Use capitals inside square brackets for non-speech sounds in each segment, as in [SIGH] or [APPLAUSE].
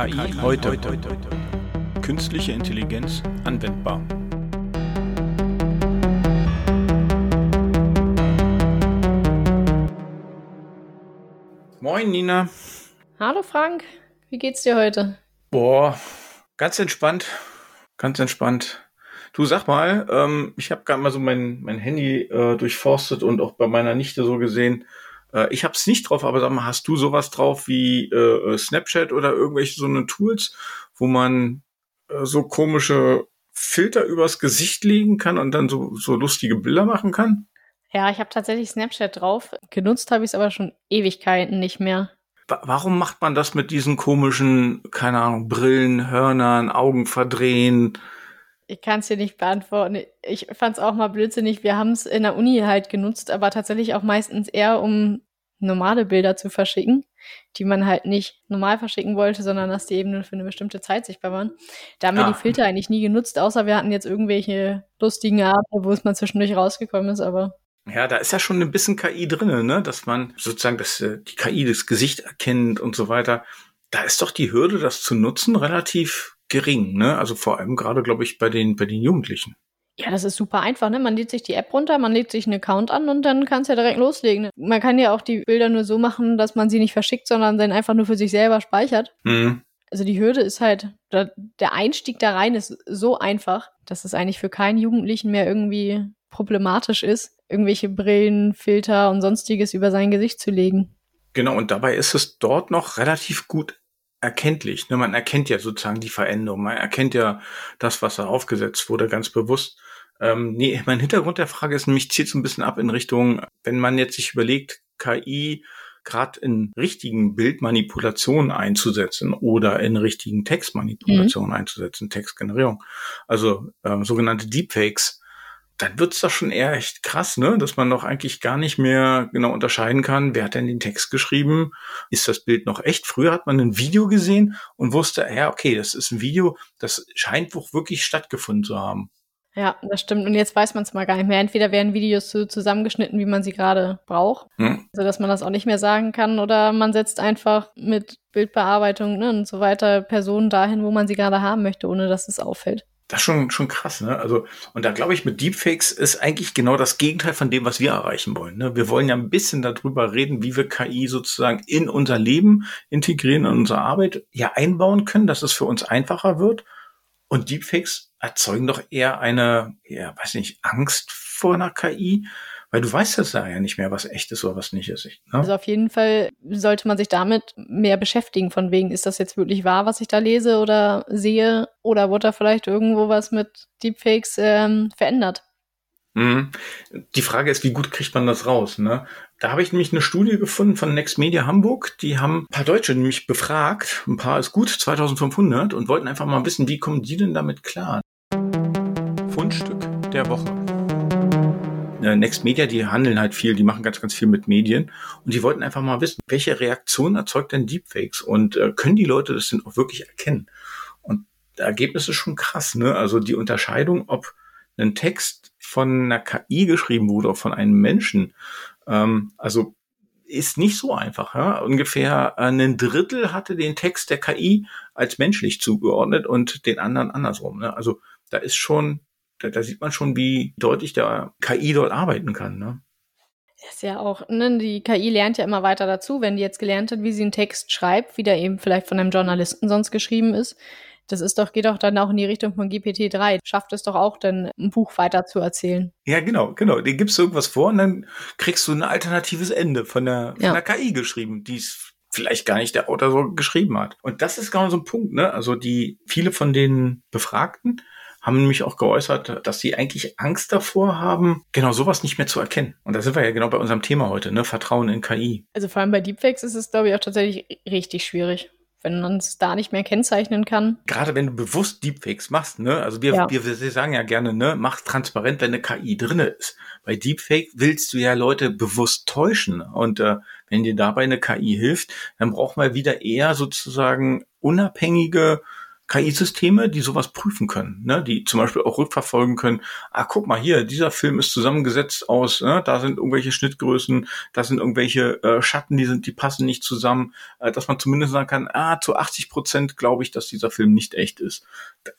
KI heute. Künstliche Intelligenz anwendbar. Moin Nina. Hallo Frank, wie geht's dir heute? Boah, ganz entspannt, ganz entspannt. Du sag mal, ähm, ich habe gerade mal so mein, mein Handy äh, durchforstet und auch bei meiner Nichte so gesehen. Äh, ich habe es nicht drauf, aber sag mal, hast du sowas drauf wie äh, Snapchat oder irgendwelche so eine Tools, wo man äh, so komische Filter übers Gesicht legen kann und dann so, so lustige Bilder machen kann? Ja, ich habe tatsächlich Snapchat drauf. Genutzt habe ich es aber schon Ewigkeiten nicht mehr. Warum macht man das mit diesen komischen, keine Ahnung, Brillen, Hörnern, Augen verdrehen? Ich kann es dir nicht beantworten. Ich fand es auch mal blödsinnig. Wir haben es in der Uni halt genutzt, aber tatsächlich auch meistens eher, um normale Bilder zu verschicken, die man halt nicht normal verschicken wollte, sondern dass die eben nur für eine bestimmte Zeit sichtbar waren. Da haben wir die ah. Filter eigentlich nie genutzt, außer wir hatten jetzt irgendwelche lustigen Abende, wo es mal zwischendurch rausgekommen ist, aber ja, da ist ja schon ein bisschen KI drinne, ne? dass man sozusagen dass äh, die KI das Gesicht erkennt und so weiter. Da ist doch die Hürde, das zu nutzen, relativ gering. Ne? Also vor allem gerade, glaube ich, bei den, bei den Jugendlichen. Ja, das ist super einfach, ne? Man lädt sich die App runter, man lädt sich einen Account an und dann kannst du ja direkt loslegen. Ne? Man kann ja auch die Bilder nur so machen, dass man sie nicht verschickt, sondern dann einfach nur für sich selber speichert. Mhm. Also die Hürde ist halt, der Einstieg da rein ist so einfach, dass es eigentlich für keinen Jugendlichen mehr irgendwie problematisch ist, irgendwelche Brillen, Filter und sonstiges über sein Gesicht zu legen. Genau, und dabei ist es dort noch relativ gut erkenntlich. Ne? Man erkennt ja sozusagen die Veränderung. Man erkennt ja das, was da aufgesetzt wurde, ganz bewusst. Ähm, nee, mein Hintergrund der Frage ist nämlich, zieht so ein bisschen ab in Richtung, wenn man jetzt sich überlegt, KI gerade in richtigen Bildmanipulationen einzusetzen oder in richtigen Textmanipulationen mhm. einzusetzen, Textgenerierung. Also ähm, sogenannte Deepfakes dann wird's doch schon eher echt krass, ne? Dass man doch eigentlich gar nicht mehr genau unterscheiden kann, wer hat denn den Text geschrieben? Ist das Bild noch echt? Früher hat man ein Video gesehen und wusste, ja, okay, das ist ein Video, das scheint wohl wirklich stattgefunden zu haben. Ja, das stimmt. Und jetzt weiß man es mal gar nicht mehr. Entweder werden Videos so zusammengeschnitten, wie man sie gerade braucht, hm. so dass man das auch nicht mehr sagen kann, oder man setzt einfach mit Bildbearbeitung ne, und so weiter Personen dahin, wo man sie gerade haben möchte, ohne dass es auffällt. Das ist schon, schon krass, ne? Also, und da glaube ich, mit Deepfakes ist eigentlich genau das Gegenteil von dem, was wir erreichen wollen. Ne? Wir wollen ja ein bisschen darüber reden, wie wir KI sozusagen in unser Leben integrieren, in unsere Arbeit ja einbauen können, dass es für uns einfacher wird. Und Deepfakes erzeugen doch eher eine, ja, weiß nicht, Angst vor einer KI, weil du weißt das ja nicht mehr, was echt ist oder was nicht ist. Ne? Also auf jeden Fall sollte man sich damit mehr beschäftigen, von wegen, ist das jetzt wirklich wahr, was ich da lese oder sehe, oder wurde da vielleicht irgendwo was mit Deepfakes ähm, verändert? Mhm. Die Frage ist, wie gut kriegt man das raus? Ne? Da habe ich nämlich eine Studie gefunden von Next Media Hamburg. Die haben ein paar Deutsche nämlich befragt. Ein paar ist gut, 2500 und wollten einfach mal wissen, wie kommen die denn damit klar? Fundstück der Woche. Äh, Next Media, die handeln halt viel, die machen ganz, ganz viel mit Medien und die wollten einfach mal wissen, welche Reaktion erzeugt denn Deepfakes und äh, können die Leute das denn auch wirklich erkennen? Und das Ergebnis ist schon krass, ne? Also die Unterscheidung, ob ein Text von einer KI geschrieben wurde oder von einem Menschen, ähm, also ist nicht so einfach. Ja? Ungefähr ein Drittel hatte den Text der KI als menschlich zugeordnet und den anderen andersrum. Ne? Also da ist schon da, da sieht man schon, wie deutlich der KI dort arbeiten kann. Ne? ist ja auch, ne, die KI lernt ja immer weiter dazu, wenn die jetzt gelernt hat, wie sie einen Text schreibt, wie der eben vielleicht von einem Journalisten sonst geschrieben ist. Das ist doch, geht doch dann auch in die Richtung von GPT-3. Schafft es doch auch, dann ein Buch weiter zu erzählen. Ja, genau, genau. Den gibst du irgendwas vor und dann kriegst du ein alternatives Ende von der, von ja. der KI geschrieben, die es vielleicht gar nicht der Autor so geschrieben hat. Und das ist genau so ein Punkt, ne? Also die, viele von den Befragten haben nämlich auch geäußert, dass sie eigentlich Angst davor haben, genau sowas nicht mehr zu erkennen. Und da sind wir ja genau bei unserem Thema heute, ne? Vertrauen in KI. Also vor allem bei Deepfakes ist es, glaube ich, auch tatsächlich richtig schwierig wenn man es da nicht mehr kennzeichnen kann. Gerade wenn du bewusst Deepfakes machst, ne? Also wir, ja. wir, wir sagen ja gerne, ne, mach transparent, wenn eine KI drinne ist. Bei Deepfake willst du ja Leute bewusst täuschen. Und äh, wenn dir dabei eine KI hilft, dann braucht man wieder eher sozusagen unabhängige KI-Systeme, die sowas prüfen können, ne? die zum Beispiel auch rückverfolgen können, ah, guck mal hier, dieser Film ist zusammengesetzt aus, ne? da sind irgendwelche Schnittgrößen, da sind irgendwelche äh, Schatten, die sind, die passen nicht zusammen, äh, dass man zumindest sagen kann, ah, zu 80 Prozent glaube ich, dass dieser Film nicht echt ist.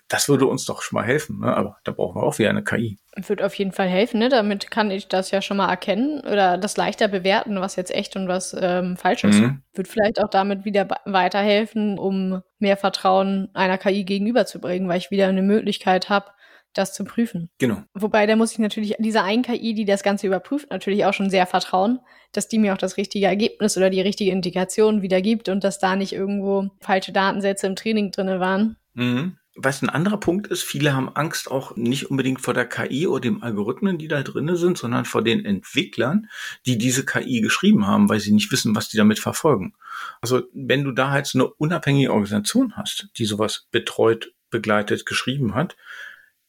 Das würde uns doch schon mal helfen, ne? aber da brauchen wir auch wieder eine KI. Wird auf jeden Fall helfen, ne? Damit kann ich das ja schon mal erkennen oder das leichter bewerten, was jetzt echt und was ähm, falsch ist. Mhm. Wird vielleicht auch damit wieder weiterhelfen, um mehr Vertrauen einer KI gegenüberzubringen, weil ich wieder eine Möglichkeit habe, das zu prüfen. Genau. Wobei, da muss ich natürlich dieser einen KI, die das Ganze überprüft, natürlich auch schon sehr vertrauen, dass die mir auch das richtige Ergebnis oder die richtige Indikation wiedergibt und dass da nicht irgendwo falsche Datensätze im Training drinne waren. Mhm. Was ein anderer Punkt ist, viele haben Angst auch nicht unbedingt vor der KI oder dem Algorithmen, die da drinne sind, sondern vor den Entwicklern, die diese KI geschrieben haben, weil sie nicht wissen, was die damit verfolgen. Also wenn du da halt so eine unabhängige Organisation hast, die sowas betreut, begleitet, geschrieben hat,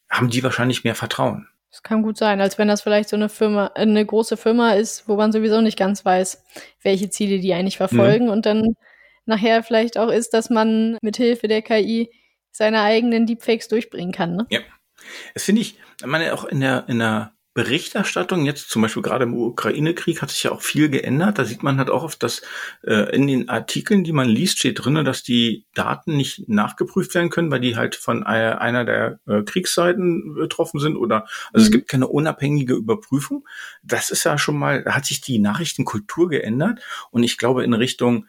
haben die wahrscheinlich mehr Vertrauen. Das kann gut sein, als wenn das vielleicht so eine Firma, eine große Firma ist, wo man sowieso nicht ganz weiß, welche Ziele die eigentlich verfolgen mhm. und dann nachher vielleicht auch ist, dass man mit Hilfe der KI seine eigenen Deepfakes durchbringen kann. Ne? Ja. Das finde ich, ich meine, auch in der, in der Berichterstattung, jetzt zum Beispiel gerade im Ukraine-Krieg, hat sich ja auch viel geändert. Da sieht man halt auch oft, dass äh, in den Artikeln, die man liest, steht drinne, dass die Daten nicht nachgeprüft werden können, weil die halt von einer der äh, Kriegsseiten betroffen sind oder also mhm. es gibt keine unabhängige Überprüfung. Das ist ja schon mal, da hat sich die Nachrichtenkultur geändert und ich glaube in Richtung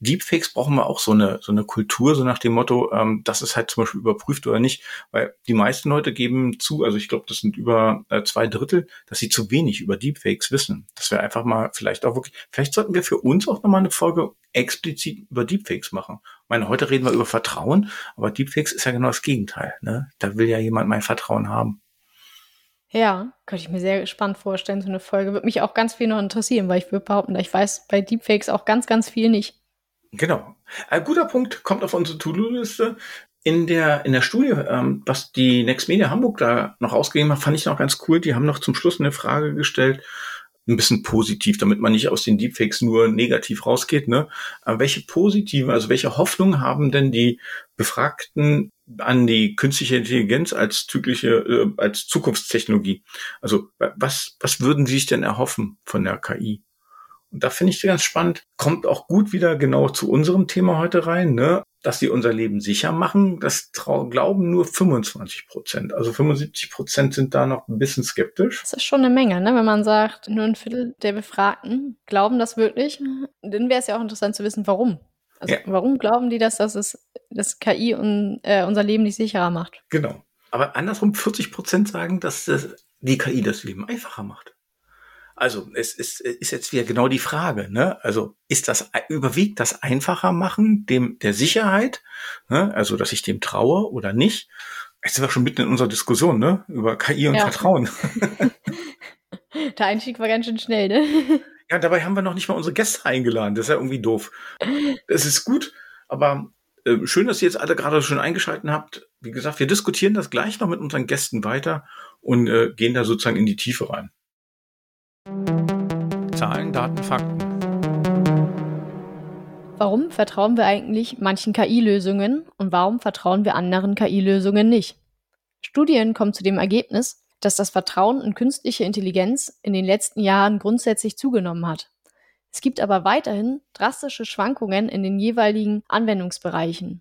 Deepfakes brauchen wir auch so eine, so eine Kultur, so nach dem Motto, ähm, das ist halt zum Beispiel überprüft oder nicht, weil die meisten Leute geben zu, also ich glaube, das sind über äh, zwei Drittel, dass sie zu wenig über Deepfakes wissen. Das wäre einfach mal vielleicht auch wirklich, vielleicht sollten wir für uns auch nochmal eine Folge explizit über Deepfakes machen. Ich meine, heute reden wir über Vertrauen, aber Deepfakes ist ja genau das Gegenteil. Ne? Da will ja jemand mein Vertrauen haben. Ja, könnte ich mir sehr gespannt vorstellen, so eine Folge. Würde mich auch ganz viel noch interessieren, weil ich würde behaupten, ich weiß bei Deepfakes auch ganz, ganz viel nicht. Genau. Ein guter Punkt kommt auf unsere To-Do-Liste. In der, in der Studie, ähm, was die Next Media Hamburg da noch ausgegeben hat, fand ich noch ganz cool. Die haben noch zum Schluss eine Frage gestellt, ein bisschen positiv, damit man nicht aus den Deepfakes nur negativ rausgeht. Ne? Aber welche positiven, also welche Hoffnung haben denn die Befragten an die künstliche Intelligenz als zyklische, äh, als Zukunftstechnologie? Also was, was würden Sie sich denn erhoffen von der KI? Und da finde ich ganz spannend, kommt auch gut wieder genau zu unserem Thema heute rein, ne? dass sie unser Leben sicher machen. Das glauben nur 25 Prozent. Also 75 Prozent sind da noch ein bisschen skeptisch. Das ist schon eine Menge, ne? wenn man sagt, nur ein Viertel der Befragten glauben das wirklich. Dann wäre es ja auch interessant zu wissen, warum. Also ja. warum glauben die das, dass es das KI und, äh, unser Leben nicht sicherer macht? Genau. Aber andersrum 40 Prozent sagen, dass das, die KI das Leben einfacher macht. Also es ist, ist jetzt wieder genau die Frage, ne? Also ist das überwiegt das einfacher machen dem der Sicherheit, ne? Also dass ich dem traue oder nicht? Jetzt sind wir schon mitten in unserer Diskussion, ne? Über KI und ja. Vertrauen. [LAUGHS] [LAUGHS] der Einstieg war ganz schön schnell, ne? [LAUGHS] Ja, dabei haben wir noch nicht mal unsere Gäste eingeladen. Das ist ja irgendwie doof. Es ist gut, aber äh, schön, dass ihr jetzt alle gerade schon eingeschaltet habt. Wie gesagt, wir diskutieren das gleich noch mit unseren Gästen weiter und äh, gehen da sozusagen in die Tiefe rein. Zahlen, Daten, Fakten. Warum vertrauen wir eigentlich manchen KI-Lösungen und warum vertrauen wir anderen KI-Lösungen nicht? Studien kommen zu dem Ergebnis, dass das Vertrauen in künstliche Intelligenz in den letzten Jahren grundsätzlich zugenommen hat. Es gibt aber weiterhin drastische Schwankungen in den jeweiligen Anwendungsbereichen.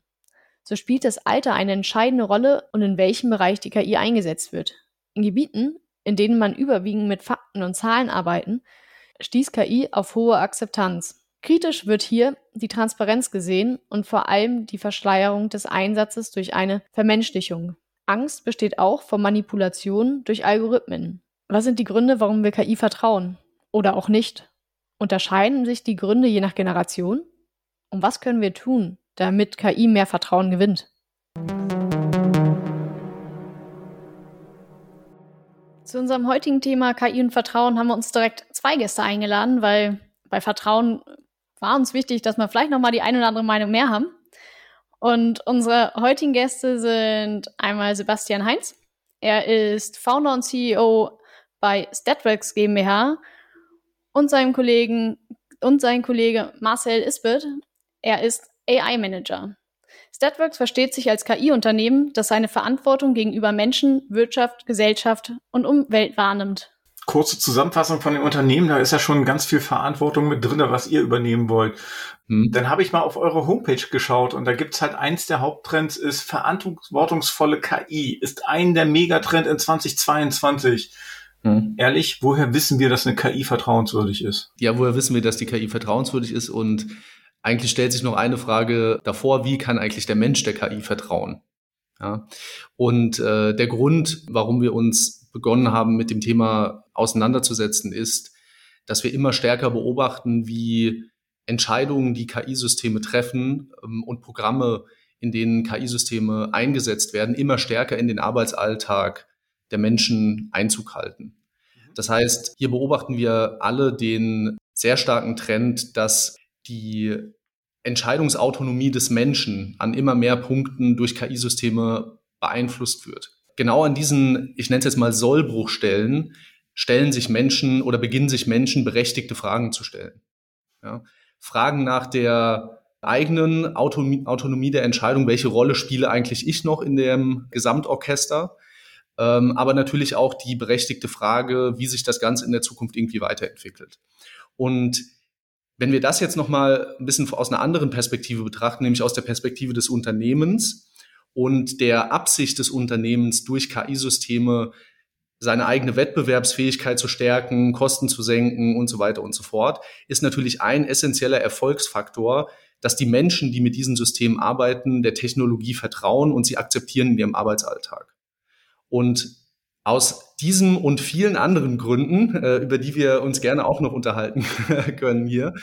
So spielt das Alter eine entscheidende Rolle und in welchem Bereich die KI eingesetzt wird. In Gebieten, in denen man überwiegend mit Fakten und Zahlen arbeiten, stieß KI auf hohe Akzeptanz. Kritisch wird hier die Transparenz gesehen und vor allem die Verschleierung des Einsatzes durch eine Vermenschlichung. Angst besteht auch vor Manipulation durch Algorithmen. Was sind die Gründe, warum wir KI vertrauen? Oder auch nicht? Unterscheiden sich die Gründe je nach Generation? Und was können wir tun, damit KI mehr Vertrauen gewinnt? Zu unserem heutigen Thema KI und Vertrauen haben wir uns direkt zwei Gäste eingeladen, weil bei Vertrauen war uns wichtig, dass wir vielleicht noch mal die eine oder andere Meinung mehr haben. Und unsere heutigen Gäste sind einmal Sebastian Heinz. Er ist Founder und CEO bei Statworks GmbH und seinem Kollegen und sein Kollege Marcel Isbert. Er ist AI Manager. Statworks versteht sich als KI-Unternehmen, das seine Verantwortung gegenüber Menschen, Wirtschaft, Gesellschaft und Umwelt wahrnimmt. Kurze Zusammenfassung von dem Unternehmen, da ist ja schon ganz viel Verantwortung mit drin, was ihr übernehmen wollt. Hm. Dann habe ich mal auf eure Homepage geschaut und da gibt's halt eins der Haupttrends ist verantwortungsvolle KI, ist ein der Megatrend in 2022. Hm. Ehrlich, woher wissen wir, dass eine KI vertrauenswürdig ist? Ja, woher wissen wir, dass die KI vertrauenswürdig ist? Und eigentlich stellt sich noch eine Frage davor, wie kann eigentlich der Mensch der KI vertrauen? Ja. Und äh, der Grund, warum wir uns begonnen haben, mit dem Thema auseinanderzusetzen, ist, dass wir immer stärker beobachten, wie Entscheidungen, die KI-Systeme treffen ähm, und Programme, in denen KI-Systeme eingesetzt werden, immer stärker in den Arbeitsalltag der Menschen Einzug halten. Mhm. Das heißt, hier beobachten wir alle den sehr starken Trend, dass die Entscheidungsautonomie des Menschen an immer mehr Punkten durch KI-Systeme beeinflusst wird. Genau an diesen, ich nenne es jetzt mal Sollbruchstellen, stellen sich Menschen oder beginnen sich Menschen berechtigte Fragen zu stellen. Ja. Fragen nach der eigenen Autonomie, Autonomie der Entscheidung, welche Rolle spiele eigentlich ich noch in dem Gesamtorchester, ähm, aber natürlich auch die berechtigte Frage, wie sich das Ganze in der Zukunft irgendwie weiterentwickelt. Und wenn wir das jetzt nochmal ein bisschen aus einer anderen Perspektive betrachten, nämlich aus der Perspektive des Unternehmens und der Absicht des Unternehmens durch KI-Systeme seine eigene Wettbewerbsfähigkeit zu stärken, Kosten zu senken und so weiter und so fort, ist natürlich ein essentieller Erfolgsfaktor, dass die Menschen, die mit diesen Systemen arbeiten, der Technologie vertrauen und sie akzeptieren in ihrem Arbeitsalltag. Und aus diesem und vielen anderen Gründen, äh, über die wir uns gerne auch noch unterhalten [LAUGHS] können hier,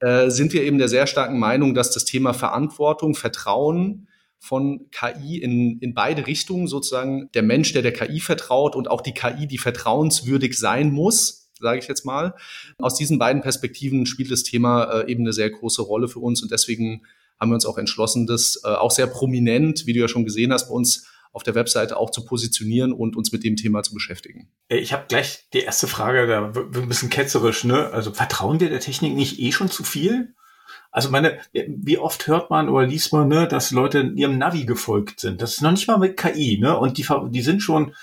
äh, sind wir eben der sehr starken Meinung, dass das Thema Verantwortung, Vertrauen von KI in, in beide Richtungen, sozusagen der Mensch, der der KI vertraut und auch die KI, die vertrauenswürdig sein muss, sage ich jetzt mal. Aus diesen beiden Perspektiven spielt das Thema äh, eben eine sehr große Rolle für uns und deswegen haben wir uns auch entschlossen, das äh, auch sehr prominent, wie du ja schon gesehen hast, bei uns auf der Webseite auch zu positionieren und uns mit dem Thema zu beschäftigen. Ich habe gleich die erste Frage, da wird ein bisschen ketzerisch, ne? Also vertrauen wir der Technik nicht eh schon zu viel? Also meine, wie oft hört man oder liest man, ne, dass Leute ihrem Navi gefolgt sind? Das ist noch nicht mal mit KI, ne? Und die, die sind schon,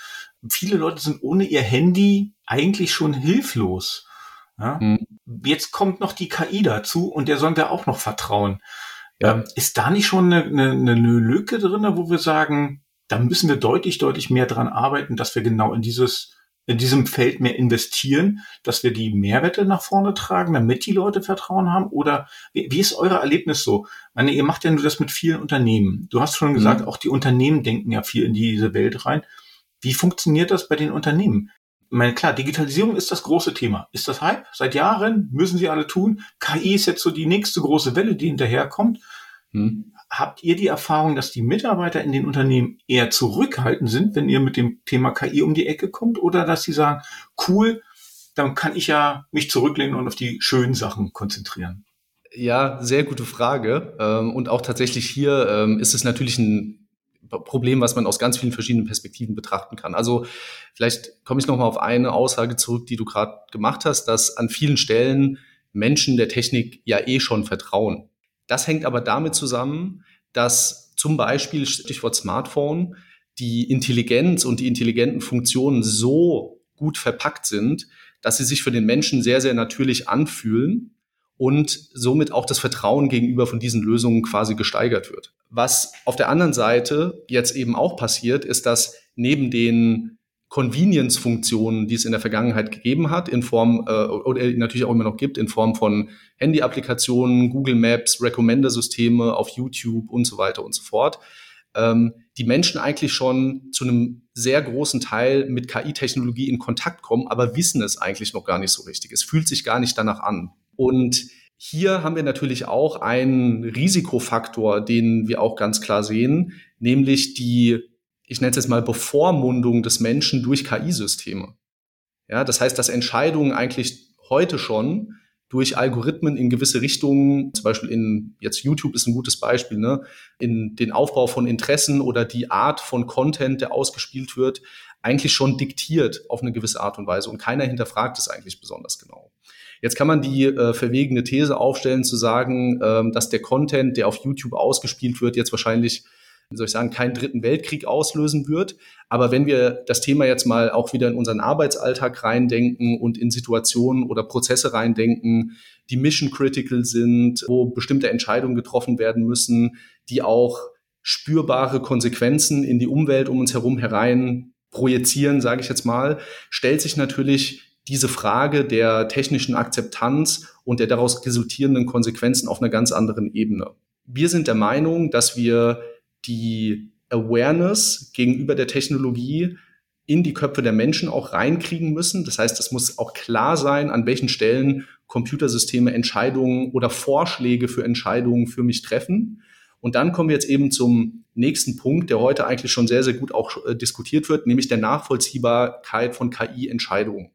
viele Leute sind ohne ihr Handy eigentlich schon hilflos. Ja? Hm. Jetzt kommt noch die KI dazu und der sollen wir auch noch vertrauen. Ja. Ähm, ist da nicht schon eine, eine, eine Lücke drin, wo wir sagen, da müssen wir deutlich, deutlich mehr dran arbeiten, dass wir genau in dieses, in diesem Feld mehr investieren, dass wir die Mehrwerte nach vorne tragen, damit die Leute Vertrauen haben? Oder wie, wie ist euer Erlebnis so? Ich meine, ihr macht ja nur das mit vielen Unternehmen. Du hast schon gesagt, mhm. auch die Unternehmen denken ja viel in diese Welt rein. Wie funktioniert das bei den Unternehmen? Ich meine, klar, Digitalisierung ist das große Thema. Ist das Hype? Seit Jahren müssen sie alle tun. KI ist jetzt so die nächste große Welle, die hinterherkommt. Hm. Habt ihr die Erfahrung, dass die Mitarbeiter in den Unternehmen eher zurückhaltend sind, wenn ihr mit dem Thema KI um die Ecke kommt, oder dass sie sagen, cool, dann kann ich ja mich zurücklehnen und auf die schönen Sachen konzentrieren? Ja, sehr gute Frage. Ähm, und auch tatsächlich hier ähm, ist es natürlich ein Problem, was man aus ganz vielen verschiedenen Perspektiven betrachten kann. Also vielleicht komme ich noch mal auf eine Aussage zurück, die du gerade gemacht hast, dass an vielen Stellen Menschen der Technik ja eh schon vertrauen. Das hängt aber damit zusammen, dass zum Beispiel, Stichwort Smartphone, die Intelligenz und die intelligenten Funktionen so gut verpackt sind, dass sie sich für den Menschen sehr, sehr natürlich anfühlen und somit auch das Vertrauen gegenüber von diesen Lösungen quasi gesteigert wird. Was auf der anderen Seite jetzt eben auch passiert, ist, dass neben den Convenience-Funktionen, die es in der Vergangenheit gegeben hat, in Form, äh, oder natürlich auch immer noch gibt, in Form von Handy-Applikationen, Google Maps, Recommender-Systeme auf YouTube und so weiter und so fort, ähm, die Menschen eigentlich schon zu einem sehr großen Teil mit KI-Technologie in Kontakt kommen, aber wissen es eigentlich noch gar nicht so richtig. Es fühlt sich gar nicht danach an. Und hier haben wir natürlich auch einen Risikofaktor, den wir auch ganz klar sehen, nämlich die ich nenne es jetzt mal Bevormundung des Menschen durch KI-Systeme. Ja, das heißt, dass Entscheidungen eigentlich heute schon durch Algorithmen in gewisse Richtungen, zum Beispiel in, jetzt YouTube ist ein gutes Beispiel, ne, in den Aufbau von Interessen oder die Art von Content, der ausgespielt wird, eigentlich schon diktiert auf eine gewisse Art und Weise und keiner hinterfragt es eigentlich besonders genau. Jetzt kann man die äh, verwegene These aufstellen, zu sagen, ähm, dass der Content, der auf YouTube ausgespielt wird, jetzt wahrscheinlich, wie soll ich sagen, keinen dritten Weltkrieg auslösen wird. Aber wenn wir das Thema jetzt mal auch wieder in unseren Arbeitsalltag reindenken und in Situationen oder Prozesse reindenken, die mission critical sind, wo bestimmte Entscheidungen getroffen werden müssen, die auch spürbare Konsequenzen in die Umwelt um uns herum herein projizieren, sage ich jetzt mal, stellt sich natürlich diese Frage der technischen Akzeptanz und der daraus resultierenden Konsequenzen auf einer ganz anderen Ebene. Wir sind der Meinung, dass wir die Awareness gegenüber der Technologie in die Köpfe der Menschen auch reinkriegen müssen. Das heißt, es muss auch klar sein, an welchen Stellen Computersysteme Entscheidungen oder Vorschläge für Entscheidungen für mich treffen. Und dann kommen wir jetzt eben zum nächsten Punkt, der heute eigentlich schon sehr, sehr gut auch äh, diskutiert wird, nämlich der Nachvollziehbarkeit von KI-Entscheidungen.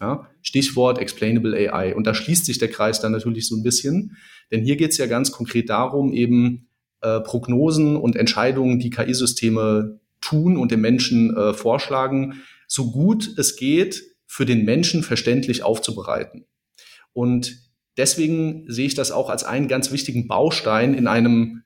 Ja, Stichwort Explainable AI. Und da schließt sich der Kreis dann natürlich so ein bisschen, denn hier geht es ja ganz konkret darum, eben äh, Prognosen und Entscheidungen, die KI-Systeme tun und dem Menschen äh, vorschlagen, so gut es geht, für den Menschen verständlich aufzubereiten. Und deswegen sehe ich das auch als einen ganz wichtigen Baustein in einem,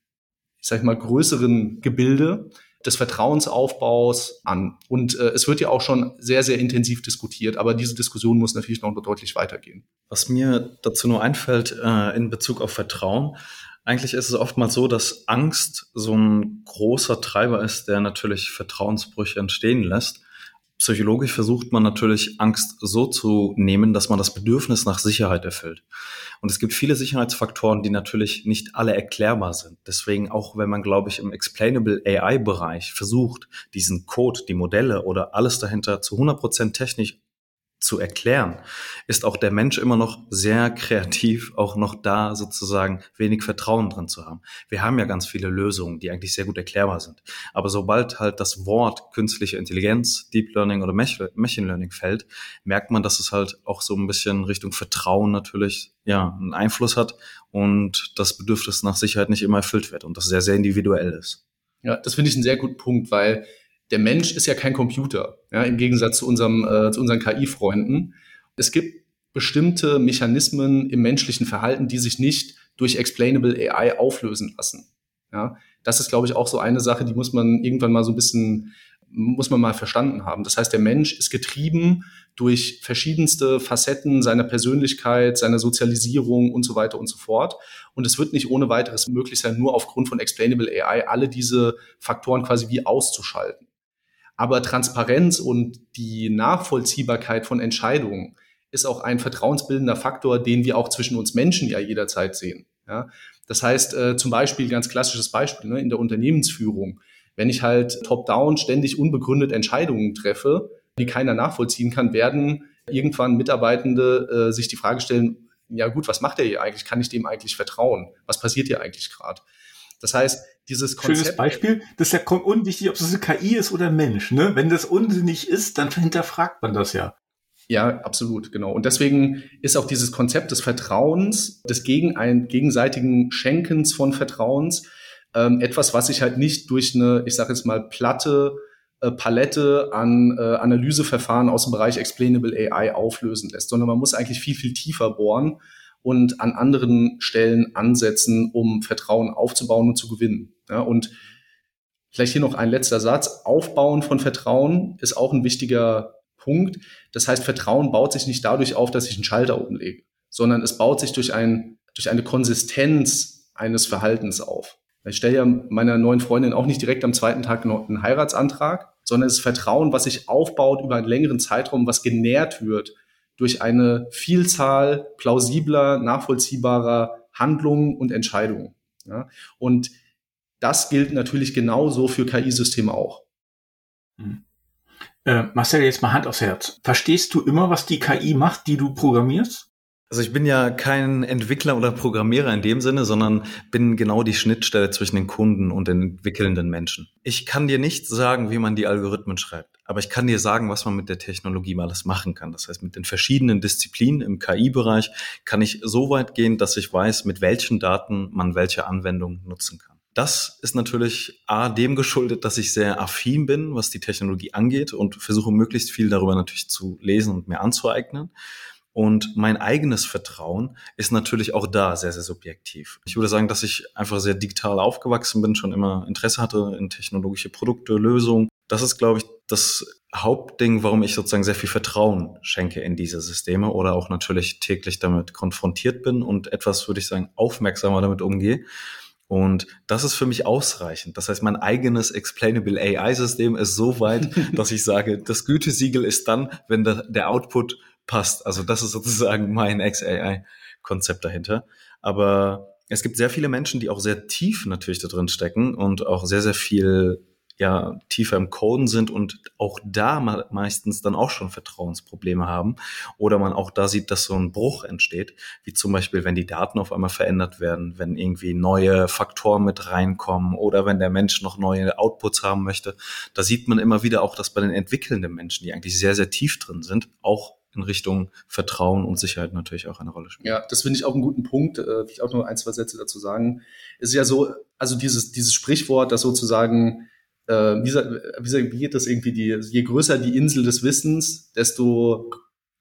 ich sage mal, größeren Gebilde, des Vertrauensaufbaus an. Und äh, es wird ja auch schon sehr, sehr intensiv diskutiert, aber diese Diskussion muss natürlich noch deutlich weitergehen. Was mir dazu nur einfällt äh, in Bezug auf Vertrauen, eigentlich ist es oftmals so, dass Angst so ein großer Treiber ist, der natürlich Vertrauensbrüche entstehen lässt. Psychologisch versucht man natürlich Angst so zu nehmen, dass man das Bedürfnis nach Sicherheit erfüllt. Und es gibt viele Sicherheitsfaktoren, die natürlich nicht alle erklärbar sind. Deswegen auch, wenn man, glaube ich, im Explainable AI-Bereich versucht, diesen Code, die Modelle oder alles dahinter zu 100% technisch zu erklären, ist auch der Mensch immer noch sehr kreativ, auch noch da sozusagen wenig Vertrauen drin zu haben. Wir haben ja ganz viele Lösungen, die eigentlich sehr gut erklärbar sind. Aber sobald halt das Wort künstliche Intelligenz, Deep Learning oder Machine Learning fällt, merkt man, dass es halt auch so ein bisschen Richtung Vertrauen natürlich ja einen Einfluss hat und das Bedürfnis nach Sicherheit nicht immer erfüllt wird und das sehr, sehr individuell ist. Ja, das finde ich einen sehr guten Punkt, weil der Mensch ist ja kein Computer, ja, im Gegensatz zu, unserem, äh, zu unseren KI-Freunden. Es gibt bestimmte Mechanismen im menschlichen Verhalten, die sich nicht durch Explainable AI auflösen lassen. Ja, das ist, glaube ich, auch so eine Sache, die muss man irgendwann mal so ein bisschen, muss man mal verstanden haben. Das heißt, der Mensch ist getrieben durch verschiedenste Facetten seiner Persönlichkeit, seiner Sozialisierung und so weiter und so fort. Und es wird nicht ohne weiteres möglich sein, nur aufgrund von Explainable AI alle diese Faktoren quasi wie auszuschalten. Aber Transparenz und die Nachvollziehbarkeit von Entscheidungen ist auch ein vertrauensbildender Faktor, den wir auch zwischen uns Menschen ja jederzeit sehen. Ja? Das heißt, äh, zum Beispiel, ganz klassisches Beispiel, ne, in der Unternehmensführung, wenn ich halt top-down ständig unbegründet Entscheidungen treffe, die keiner nachvollziehen kann, werden irgendwann Mitarbeitende äh, sich die Frage stellen, ja gut, was macht er hier eigentlich? Kann ich dem eigentlich vertrauen? Was passiert hier eigentlich gerade? Das heißt, dieses Konzept. Schönes Beispiel, das ist ja unwichtig, ob es eine KI ist oder ein Mensch. Ne? Wenn das unsinnig ist, dann hinterfragt man das ja. Ja, absolut, genau. Und deswegen ist auch dieses Konzept des Vertrauens, des gegen ein, gegenseitigen Schenkens von Vertrauens, ähm, etwas, was sich halt nicht durch eine, ich sage jetzt mal, platte äh, Palette an äh, Analyseverfahren aus dem Bereich Explainable AI auflösen lässt, sondern man muss eigentlich viel, viel tiefer bohren und an anderen Stellen ansetzen, um Vertrauen aufzubauen und zu gewinnen. Ja, und vielleicht hier noch ein letzter Satz. Aufbauen von Vertrauen ist auch ein wichtiger Punkt. Das heißt, Vertrauen baut sich nicht dadurch auf, dass ich einen Schalter umlege, sondern es baut sich durch, ein, durch eine Konsistenz eines Verhaltens auf. Ich stelle ja meiner neuen Freundin auch nicht direkt am zweiten Tag einen Heiratsantrag, sondern es ist Vertrauen, was sich aufbaut über einen längeren Zeitraum, was genährt wird durch eine Vielzahl plausibler, nachvollziehbarer Handlungen und Entscheidungen. Ja? Und das gilt natürlich genauso für KI-Systeme auch. Mhm. Äh, Marcel, jetzt mal Hand aufs Herz. Verstehst du immer, was die KI macht, die du programmierst? Also ich bin ja kein Entwickler oder Programmierer in dem Sinne, sondern bin genau die Schnittstelle zwischen den Kunden und den entwickelnden Menschen. Ich kann dir nicht sagen, wie man die Algorithmen schreibt, aber ich kann dir sagen, was man mit der Technologie mal alles machen kann. Das heißt, mit den verschiedenen Disziplinen im KI-Bereich kann ich so weit gehen, dass ich weiß, mit welchen Daten man welche Anwendung nutzen kann. Das ist natürlich A, dem geschuldet, dass ich sehr affin bin, was die Technologie angeht und versuche möglichst viel darüber natürlich zu lesen und mir anzueignen. Und mein eigenes Vertrauen ist natürlich auch da sehr, sehr subjektiv. Ich würde sagen, dass ich einfach sehr digital aufgewachsen bin, schon immer Interesse hatte in technologische Produkte, Lösungen. Das ist, glaube ich, das Hauptding, warum ich sozusagen sehr viel Vertrauen schenke in diese Systeme oder auch natürlich täglich damit konfrontiert bin und etwas, würde ich sagen, aufmerksamer damit umgehe. Und das ist für mich ausreichend. Das heißt, mein eigenes Explainable AI-System ist so weit, [LAUGHS] dass ich sage, das Gütesiegel ist dann, wenn der, der Output passt. Also das ist sozusagen mein XAI-Konzept dahinter. Aber es gibt sehr viele Menschen, die auch sehr tief natürlich da drin stecken und auch sehr, sehr viel ja tiefer im Coden sind und auch da meistens dann auch schon Vertrauensprobleme haben oder man auch da sieht, dass so ein Bruch entsteht, wie zum Beispiel, wenn die Daten auf einmal verändert werden, wenn irgendwie neue Faktoren mit reinkommen oder wenn der Mensch noch neue Outputs haben möchte. Da sieht man immer wieder auch, dass bei den entwickelnden Menschen, die eigentlich sehr, sehr tief drin sind, auch in Richtung Vertrauen und Sicherheit natürlich auch eine Rolle spielt. Ja, das finde ich auch einen guten Punkt. Äh, ich auch noch ein, zwei Sätze dazu sagen. Es ist ja so, also dieses, dieses Sprichwort, das sozusagen äh, wie, wie, geht das irgendwie, die, je größer die Insel des Wissens, desto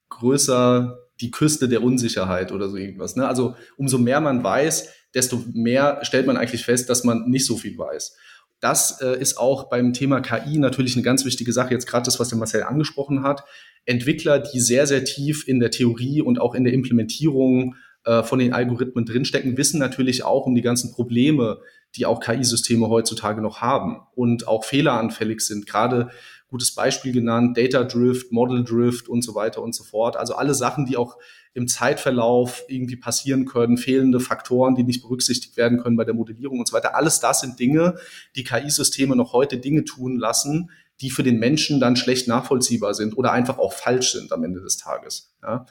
größer die Küste der Unsicherheit oder so irgendwas. Ne? Also umso mehr man weiß, desto mehr stellt man eigentlich fest, dass man nicht so viel weiß. Das äh, ist auch beim Thema KI natürlich eine ganz wichtige Sache. Jetzt gerade das, was der Marcel angesprochen hat. Entwickler, die sehr, sehr tief in der Theorie und auch in der Implementierung äh, von den Algorithmen drinstecken, wissen natürlich auch um die ganzen Probleme, die auch KI-Systeme heutzutage noch haben und auch fehleranfällig sind. Gerade gutes Beispiel genannt, Data Drift, Model Drift und so weiter und so fort. Also alle Sachen, die auch im Zeitverlauf irgendwie passieren können, fehlende Faktoren, die nicht berücksichtigt werden können bei der Modellierung und so weiter. Alles das sind Dinge, die KI-Systeme noch heute Dinge tun lassen, die für den Menschen dann schlecht nachvollziehbar sind oder einfach auch falsch sind am Ende des Tages. Ja.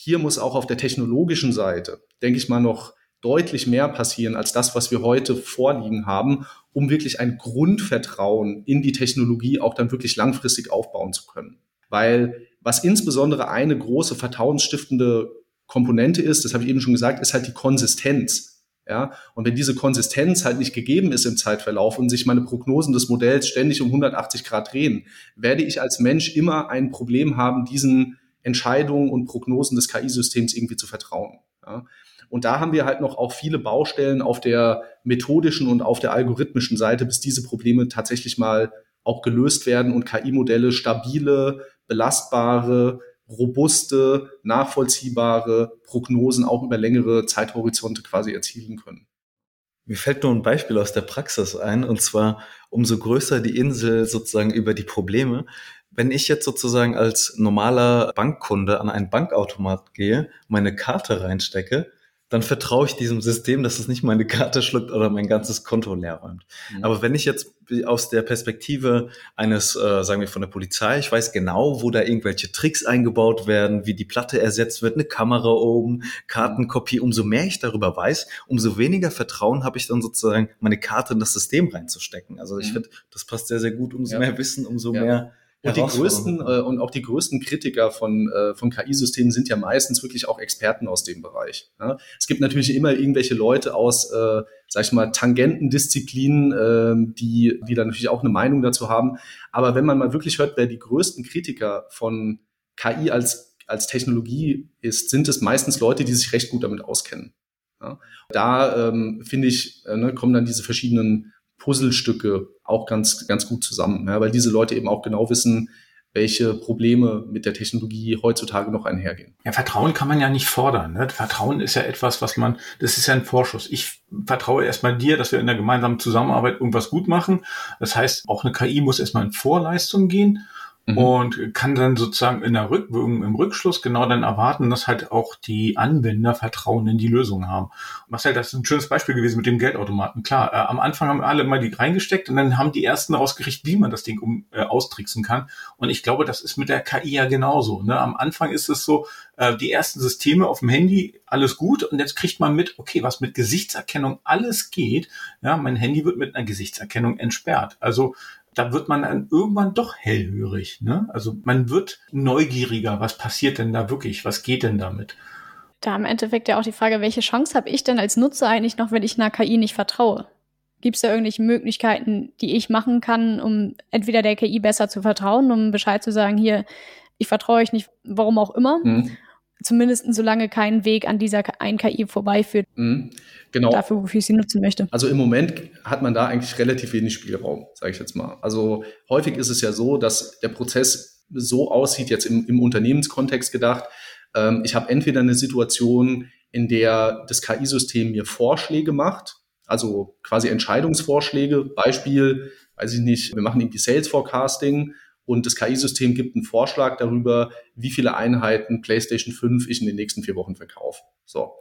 Hier muss auch auf der technologischen Seite, denke ich mal, noch deutlich mehr passieren als das, was wir heute vorliegen haben, um wirklich ein Grundvertrauen in die Technologie auch dann wirklich langfristig aufbauen zu können. Weil was insbesondere eine große vertrauensstiftende Komponente ist, das habe ich eben schon gesagt, ist halt die Konsistenz. Ja, und wenn diese Konsistenz halt nicht gegeben ist im Zeitverlauf und sich meine Prognosen des Modells ständig um 180 Grad drehen, werde ich als Mensch immer ein Problem haben, diesen Entscheidungen und Prognosen des KI-Systems irgendwie zu vertrauen. Ja. Und da haben wir halt noch auch viele Baustellen auf der methodischen und auf der algorithmischen Seite, bis diese Probleme tatsächlich mal auch gelöst werden und KI-Modelle stabile, belastbare, robuste, nachvollziehbare Prognosen auch über längere Zeithorizonte quasi erzielen können. Mir fällt nur ein Beispiel aus der Praxis ein, und zwar umso größer die Insel sozusagen über die Probleme. Wenn ich jetzt sozusagen als normaler Bankkunde an einen Bankautomat gehe, meine Karte reinstecke, dann vertraue ich diesem System, dass es nicht meine Karte schluckt oder mein ganzes Konto leer räumt. Mhm. Aber wenn ich jetzt aus der Perspektive eines, äh, sagen wir von der Polizei, ich weiß genau, wo da irgendwelche Tricks eingebaut werden, wie die Platte ersetzt wird, eine Kamera oben, Kartenkopie, umso mehr ich darüber weiß, umso weniger Vertrauen habe ich dann sozusagen, meine Karte in das System reinzustecken. Also ich mhm. finde, das passt sehr, sehr gut. Umso ja. mehr Wissen, umso ja. mehr und die größten äh, und auch die größten Kritiker von, äh, von KI-Systemen sind ja meistens wirklich auch Experten aus dem Bereich. Ja? Es gibt natürlich immer irgendwelche Leute aus, äh, sag ich mal, Tangentendisziplinen, äh, die, die dann natürlich auch eine Meinung dazu haben. Aber wenn man mal wirklich hört, wer die größten Kritiker von KI als, als Technologie ist, sind es meistens Leute, die sich recht gut damit auskennen. Ja? Da ähm, finde ich, äh, ne, kommen dann diese verschiedenen Puzzlestücke auch ganz, ganz gut zusammen, ja, weil diese Leute eben auch genau wissen, welche Probleme mit der Technologie heutzutage noch einhergehen. Ja, Vertrauen kann man ja nicht fordern. Ne? Vertrauen ist ja etwas, was man, das ist ja ein Vorschuss. Ich vertraue erstmal dir, dass wir in der gemeinsamen Zusammenarbeit irgendwas gut machen. Das heißt, auch eine KI muss erstmal in Vorleistung gehen mhm. und kann dann sozusagen in der Rückwirkung, im Rückschluss genau dann erwarten, dass halt auch die Anwender Vertrauen in die Lösung haben. Marcel, das ist ein schönes Beispiel gewesen mit dem Geldautomaten. Klar, äh, am Anfang haben alle mal die reingesteckt und dann haben die ersten rausgerichtet, wie man das Ding um, äh, austricksen kann. Und ich glaube, das ist mit der KI ja genauso. Ne? Am Anfang ist es so, äh, die ersten Systeme auf dem Handy, alles gut. Und jetzt kriegt man mit, okay, was mit Gesichtserkennung alles geht. Ja, mein Handy wird mit einer Gesichtserkennung entsperrt. Also da wird man dann irgendwann doch hellhörig. Ne? Also man wird neugieriger, was passiert denn da wirklich, was geht denn damit? Da im Endeffekt ja auch die Frage, welche Chance habe ich denn als Nutzer eigentlich noch, wenn ich einer KI nicht vertraue? Gibt es da irgendwelche Möglichkeiten, die ich machen kann, um entweder der KI besser zu vertrauen, um Bescheid zu sagen, hier, ich vertraue euch nicht, warum auch immer. Mhm. Zumindest solange kein Weg an dieser einen KI vorbeiführt. Mhm. Genau. Dafür, wofür ich sie nutzen möchte. Also im Moment hat man da eigentlich relativ wenig Spielraum, sage ich jetzt mal. Also häufig ist es ja so, dass der Prozess so aussieht, jetzt im, im Unternehmenskontext gedacht, ähm, ich habe entweder eine Situation, in der das KI-System mir Vorschläge macht, also quasi Entscheidungsvorschläge. Beispiel, weiß ich nicht, wir machen irgendwie Sales Forecasting und das KI-System gibt einen Vorschlag darüber, wie viele Einheiten PlayStation 5 ich in den nächsten vier Wochen verkaufe. So.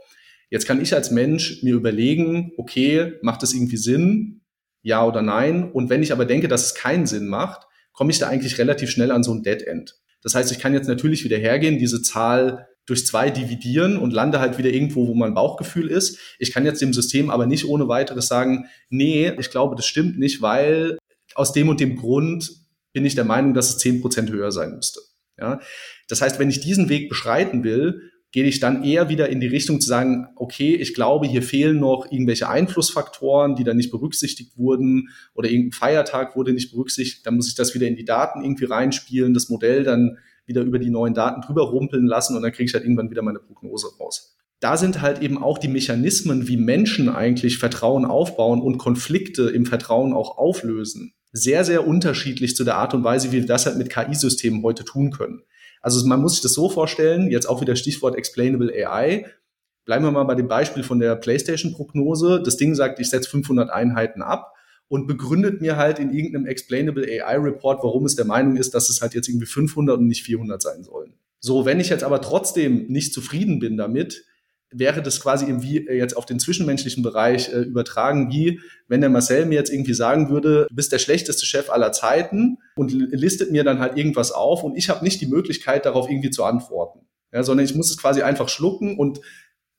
Jetzt kann ich als Mensch mir überlegen, okay, macht das irgendwie Sinn? Ja oder nein? Und wenn ich aber denke, dass es keinen Sinn macht, komme ich da eigentlich relativ schnell an so ein Dead End. Das heißt, ich kann jetzt natürlich wieder hergehen, diese Zahl durch zwei dividieren und lande halt wieder irgendwo, wo mein Bauchgefühl ist. Ich kann jetzt dem System aber nicht ohne weiteres sagen, nee, ich glaube, das stimmt nicht, weil aus dem und dem Grund bin ich der Meinung, dass es zehn Prozent höher sein müsste. Ja? Das heißt, wenn ich diesen Weg beschreiten will, gehe ich dann eher wieder in die Richtung zu sagen, okay, ich glaube, hier fehlen noch irgendwelche Einflussfaktoren, die da nicht berücksichtigt wurden oder irgendein Feiertag wurde nicht berücksichtigt, dann muss ich das wieder in die Daten irgendwie reinspielen, das Modell dann wieder über die neuen Daten drüber rumpeln lassen und dann kriege ich halt irgendwann wieder meine Prognose raus. Da sind halt eben auch die Mechanismen, wie Menschen eigentlich Vertrauen aufbauen und Konflikte im Vertrauen auch auflösen, sehr, sehr unterschiedlich zu der Art und Weise, wie wir das halt mit KI-Systemen heute tun können. Also man muss sich das so vorstellen, jetzt auch wieder Stichwort Explainable AI. Bleiben wir mal bei dem Beispiel von der PlayStation-Prognose. Das Ding sagt, ich setze 500 Einheiten ab und begründet mir halt in irgendeinem Explainable AI Report, warum es der Meinung ist, dass es halt jetzt irgendwie 500 und nicht 400 sein sollen. So, wenn ich jetzt aber trotzdem nicht zufrieden bin damit, wäre das quasi irgendwie jetzt auf den zwischenmenschlichen Bereich äh, übertragen, wie wenn der Marcel mir jetzt irgendwie sagen würde, du bist der schlechteste Chef aller Zeiten und listet mir dann halt irgendwas auf und ich habe nicht die Möglichkeit, darauf irgendwie zu antworten. Ja, sondern ich muss es quasi einfach schlucken und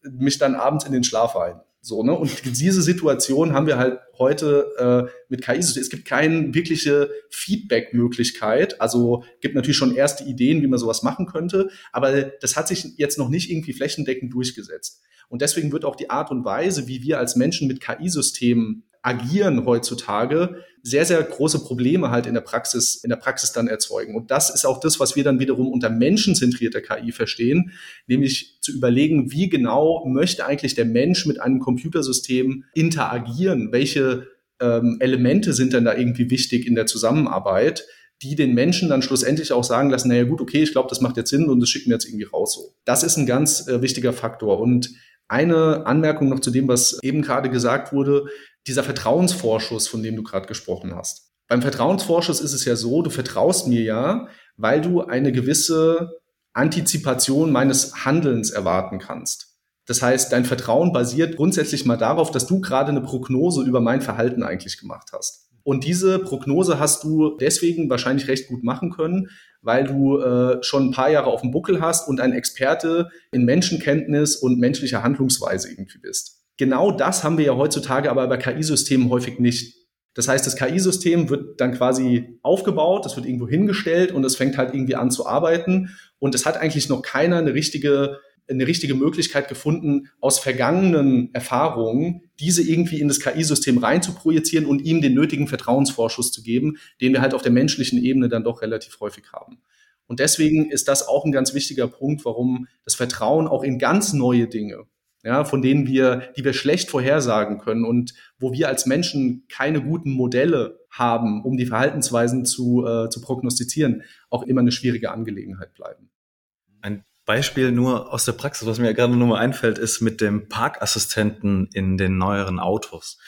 mich dann abends in den Schlaf ein. So, ne? Und diese Situation haben wir halt heute äh, mit KI. Es gibt keine wirkliche Feedback-Möglichkeit. Also gibt natürlich schon erste Ideen, wie man sowas machen könnte, aber das hat sich jetzt noch nicht irgendwie flächendeckend durchgesetzt. Und deswegen wird auch die Art und Weise, wie wir als Menschen mit KI-Systemen agieren heutzutage, sehr, sehr große Probleme halt in der Praxis, in der Praxis dann erzeugen. Und das ist auch das, was wir dann wiederum unter menschenzentrierter KI verstehen, nämlich zu überlegen, wie genau möchte eigentlich der Mensch mit einem Computersystem interagieren? Welche ähm, Elemente sind denn da irgendwie wichtig in der Zusammenarbeit? die den Menschen dann schlussendlich auch sagen lassen, naja gut, okay, ich glaube, das macht jetzt Sinn und das schicken wir jetzt irgendwie raus so. Das ist ein ganz äh, wichtiger Faktor. Und eine Anmerkung noch zu dem, was eben gerade gesagt wurde dieser Vertrauensvorschuss, von dem du gerade gesprochen hast. Beim Vertrauensvorschuss ist es ja so, du vertraust mir ja, weil du eine gewisse Antizipation meines Handelns erwarten kannst. Das heißt, dein Vertrauen basiert grundsätzlich mal darauf, dass du gerade eine Prognose über mein Verhalten eigentlich gemacht hast. Und diese Prognose hast du deswegen wahrscheinlich recht gut machen können, weil du äh, schon ein paar Jahre auf dem Buckel hast und ein Experte in Menschenkenntnis und menschlicher Handlungsweise irgendwie bist. Genau das haben wir ja heutzutage aber bei KI-Systemen häufig nicht. Das heißt, das KI-System wird dann quasi aufgebaut, das wird irgendwo hingestellt und es fängt halt irgendwie an zu arbeiten. Und es hat eigentlich noch keiner eine richtige, eine richtige Möglichkeit gefunden, aus vergangenen Erfahrungen diese irgendwie in das KI-System rein zu projizieren und ihm den nötigen Vertrauensvorschuss zu geben, den wir halt auf der menschlichen Ebene dann doch relativ häufig haben. Und deswegen ist das auch ein ganz wichtiger Punkt, warum das Vertrauen auch in ganz neue Dinge, ja, von denen wir, die wir schlecht vorhersagen können und wo wir als Menschen keine guten Modelle haben, um die Verhaltensweisen zu, äh, zu prognostizieren, auch immer eine schwierige Angelegenheit bleiben. Ein Beispiel nur aus der Praxis, was mir gerade nur mal einfällt, ist mit dem Parkassistenten in den neueren Autos.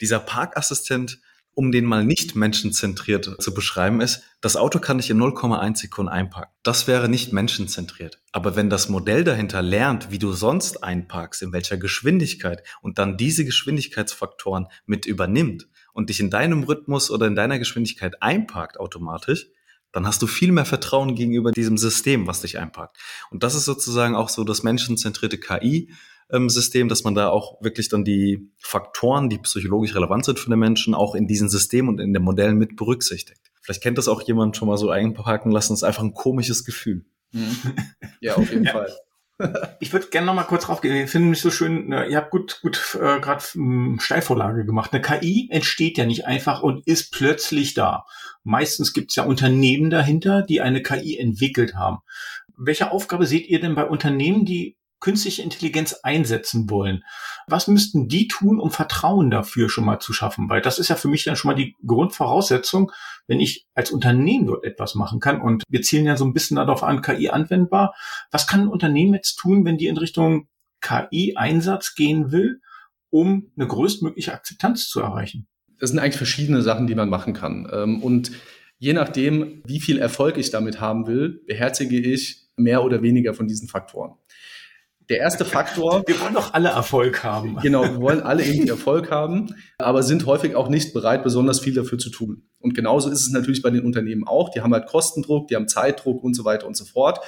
Dieser Parkassistent um den mal nicht menschenzentriert zu beschreiben, ist, das Auto kann ich in 0,1 Sekunden einparken. Das wäre nicht menschenzentriert. Aber wenn das Modell dahinter lernt, wie du sonst einparkst, in welcher Geschwindigkeit und dann diese Geschwindigkeitsfaktoren mit übernimmt und dich in deinem Rhythmus oder in deiner Geschwindigkeit einparkt automatisch, dann hast du viel mehr Vertrauen gegenüber diesem System, was dich einparkt. Und das ist sozusagen auch so das menschenzentrierte KI, ähm, System, dass man da auch wirklich dann die Faktoren, die psychologisch relevant sind für den Menschen, auch in diesen Systemen und in den Modellen mit berücksichtigt. Vielleicht kennt das auch jemand schon mal so einpacken lassen, das ist einfach ein komisches Gefühl. Mhm. [LAUGHS] Ja, auf jeden Fall. ich würde gerne noch mal kurz raufgehen. Ich finde mich so schön, ne, ihr habt gut, gut äh, gerade hm, Steilvorlage gemacht. Eine KI entsteht ja nicht einfach und ist plötzlich da. Meistens gibt es ja Unternehmen dahinter, die eine KI entwickelt haben. Welche Aufgabe seht ihr denn bei Unternehmen, die künstliche Intelligenz einsetzen wollen. Was müssten die tun, um Vertrauen dafür schon mal zu schaffen? Weil das ist ja für mich dann schon mal die Grundvoraussetzung, wenn ich als Unternehmen dort etwas machen kann. Und wir zielen ja so ein bisschen darauf an, KI anwendbar. Was kann ein Unternehmen jetzt tun, wenn die in Richtung KI-Einsatz gehen will, um eine größtmögliche Akzeptanz zu erreichen? Das sind eigentlich verschiedene Sachen, die man machen kann. Ähm, und je nachdem, wie viel Erfolg ich damit haben will, beherzige ich mehr oder weniger von diesen Faktoren. Der erste Faktor. Wir wollen doch alle Erfolg haben. Genau, wir wollen alle irgendwie Erfolg haben, aber sind häufig auch nicht bereit, besonders viel dafür zu tun. Und genauso ist es natürlich bei den Unternehmen auch. Die haben halt Kostendruck, die haben Zeitdruck und so weiter und so fort.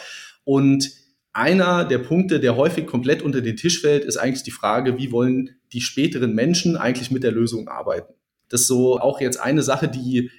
Und einer der Punkte, der häufig komplett unter den Tisch fällt, ist eigentlich die Frage, wie wollen die späteren Menschen eigentlich mit der Lösung arbeiten? Das ist so auch jetzt eine Sache, die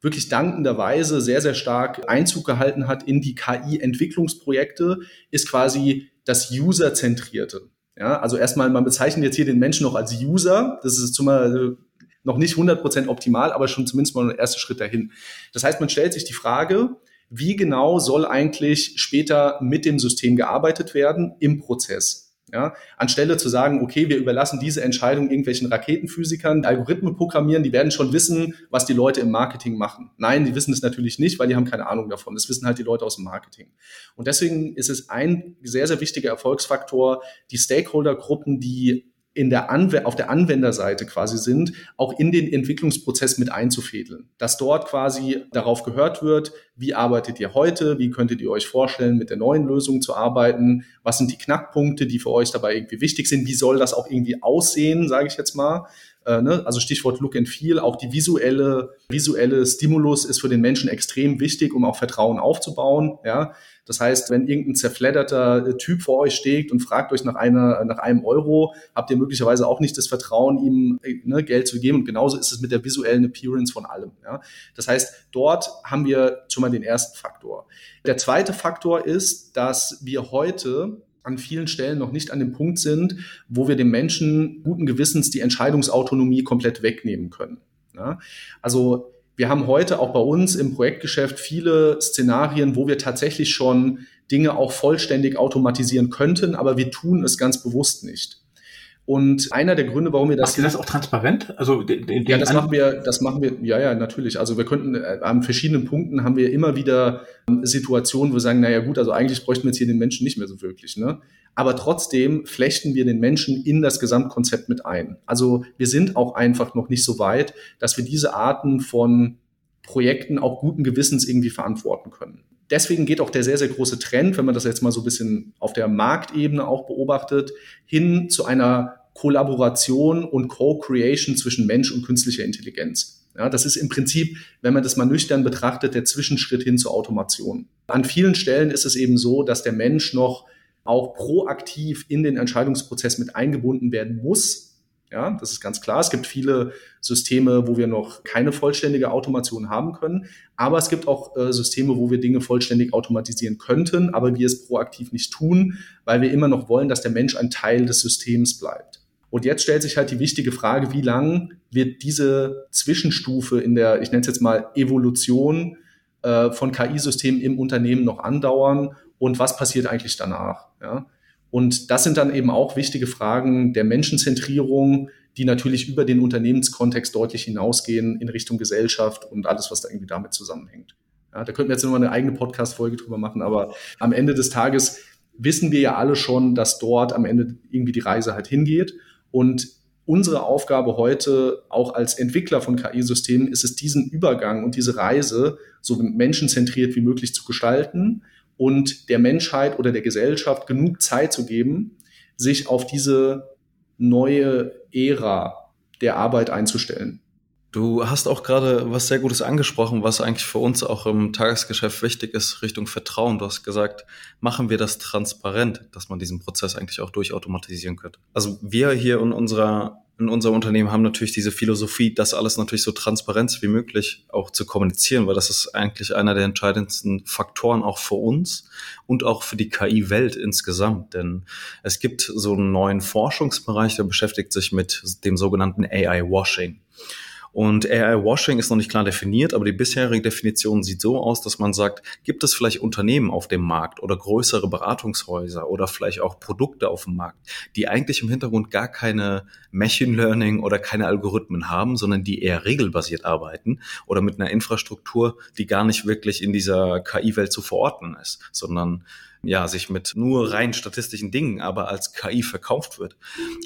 wirklich dankenderweise sehr, sehr stark Einzug gehalten hat in die KI-Entwicklungsprojekte, ist quasi das User-Zentrierte. Ja, also erstmal, man bezeichnet jetzt hier den Menschen noch als User. Das ist zumal noch nicht 100% optimal, aber schon zumindest mal ein erster Schritt dahin. Das heißt, man stellt sich die Frage, wie genau soll eigentlich später mit dem System gearbeitet werden im Prozess? Ja, anstelle zu sagen, okay, wir überlassen diese Entscheidung irgendwelchen Raketenphysikern, Algorithmen programmieren, die werden schon wissen, was die Leute im Marketing machen. Nein, die wissen es natürlich nicht, weil die haben keine Ahnung davon. Das wissen halt die Leute aus dem Marketing. Und deswegen ist es ein sehr, sehr wichtiger Erfolgsfaktor, die Stakeholdergruppen, die in der Anw auf der Anwenderseite quasi sind, auch in den Entwicklungsprozess mit einzufädeln. Dass dort quasi darauf gehört wird, wie arbeitet ihr heute, wie könntet ihr euch vorstellen, mit der neuen Lösung zu arbeiten, was sind die Knackpunkte, die für euch dabei irgendwie wichtig sind, wie soll das auch irgendwie aussehen, sage ich jetzt mal. Äh, ne? Also Stichwort Look and Feel, auch die visuelle, visuelle Stimulus ist für den Menschen extrem wichtig, um auch Vertrauen aufzubauen. Ja? Das heißt, wenn irgendein zerfledderter äh, Typ vor euch steht und fragt euch nach einer, nach einem Euro, habt ihr möglicherweise auch nicht das Vertrauen, ihm äh, ne, Geld zu geben. Und genauso ist es mit der visuellen Appearance von allem. Ja? Das heißt, dort haben wir schon mal den ersten Faktor. Der zweite Faktor ist, dass wir heute an vielen Stellen noch nicht an dem Punkt sind, wo wir dem Menschen guten Gewissens die Entscheidungsautonomie komplett wegnehmen können. Ja? Also wir haben heute auch bei uns im Projektgeschäft viele Szenarien, wo wir tatsächlich schon Dinge auch vollständig automatisieren könnten, aber wir tun es ganz bewusst nicht. Und einer der Gründe, warum wir das. Macht ihr das auch transparent? Also den, den ja, das machen wir, das machen wir, ja, ja, natürlich. Also wir könnten äh, an verschiedenen Punkten haben wir immer wieder ähm, Situationen, wo wir sagen, naja gut, also eigentlich bräuchten wir jetzt hier den Menschen nicht mehr so wirklich, ne? Aber trotzdem flechten wir den Menschen in das Gesamtkonzept mit ein. Also wir sind auch einfach noch nicht so weit, dass wir diese Arten von Projekten auch guten Gewissens irgendwie verantworten können deswegen geht auch der sehr, sehr große Trend, wenn man das jetzt mal so ein bisschen auf der Marktebene auch beobachtet, hin zu einer Kollaboration und Co-Creation zwischen Mensch und künstlicher Intelligenz. Ja, das ist im Prinzip, wenn man das mal nüchtern betrachtet, der Zwischenschritt hin zur Automation. An vielen Stellen ist es eben so, dass der Mensch noch auch proaktiv in den Entscheidungsprozess mit eingebunden werden muss, ja, das ist ganz klar. Es gibt viele Systeme, wo wir noch keine vollständige Automation haben können. Aber es gibt auch äh, Systeme, wo wir Dinge vollständig automatisieren könnten, aber wir es proaktiv nicht tun, weil wir immer noch wollen, dass der Mensch ein Teil des Systems bleibt. Und jetzt stellt sich halt die wichtige Frage, wie lang wird diese Zwischenstufe in der, ich nenne es jetzt mal Evolution äh, von KI-Systemen im Unternehmen noch andauern und was passiert eigentlich danach? Ja? Und das sind dann eben auch wichtige Fragen der Menschenzentrierung, die natürlich über den Unternehmenskontext deutlich hinausgehen in Richtung Gesellschaft und alles, was da irgendwie damit zusammenhängt. Ja, da könnten wir jetzt nochmal eine eigene Podcast-Folge drüber machen, aber am Ende des Tages wissen wir ja alle schon, dass dort am Ende irgendwie die Reise halt hingeht. Und unsere Aufgabe heute, auch als Entwickler von KI-Systemen, ist es, diesen Übergang und diese Reise so menschenzentriert wie möglich zu gestalten und der Menschheit oder der Gesellschaft genug Zeit zu geben, sich auf diese neue Ära der Arbeit einzustellen. Du hast auch gerade was sehr Gutes angesprochen, was eigentlich für uns auch im Tagesgeschäft wichtig ist, Richtung Vertrauen. Du hast gesagt, machen wir das transparent, dass man diesen Prozess eigentlich auch durchautomatisieren könnte. Also wir hier in unserer in unserem Unternehmen haben natürlich diese Philosophie, das alles natürlich so transparent wie möglich auch zu kommunizieren, weil das ist eigentlich einer der entscheidendsten Faktoren auch für uns und auch für die KI-Welt insgesamt. Denn es gibt so einen neuen Forschungsbereich, der beschäftigt sich mit dem sogenannten AI-Washing. Und AI-Washing ist noch nicht klar definiert, aber die bisherige Definition sieht so aus, dass man sagt, gibt es vielleicht Unternehmen auf dem Markt oder größere Beratungshäuser oder vielleicht auch Produkte auf dem Markt, die eigentlich im Hintergrund gar keine Machine Learning oder keine Algorithmen haben, sondern die eher regelbasiert arbeiten oder mit einer Infrastruktur, die gar nicht wirklich in dieser KI-Welt zu verorten ist, sondern ja, sich mit nur rein statistischen Dingen aber als KI verkauft wird.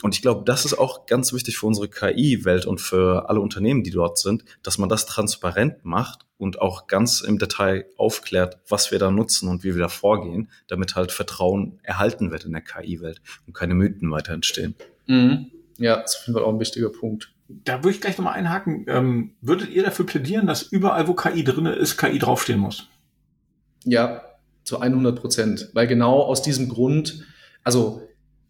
Und ich glaube, das ist auch ganz wichtig für unsere KI-Welt und für alle Unternehmen, die dort sind, dass man das transparent macht und auch ganz im Detail aufklärt, was wir da nutzen und wie wir da vorgehen, damit halt Vertrauen erhalten wird in der KI-Welt und keine Mythen weiter entstehen. Mhm. Ja, das ist auf jeden Fall auch ein wichtiger Punkt. Da würde ich gleich nochmal einhaken. Ähm, würdet ihr dafür plädieren, dass überall, wo KI drin ist, KI draufstehen muss? Ja, zu 100 Prozent. Weil genau aus diesem Grund, also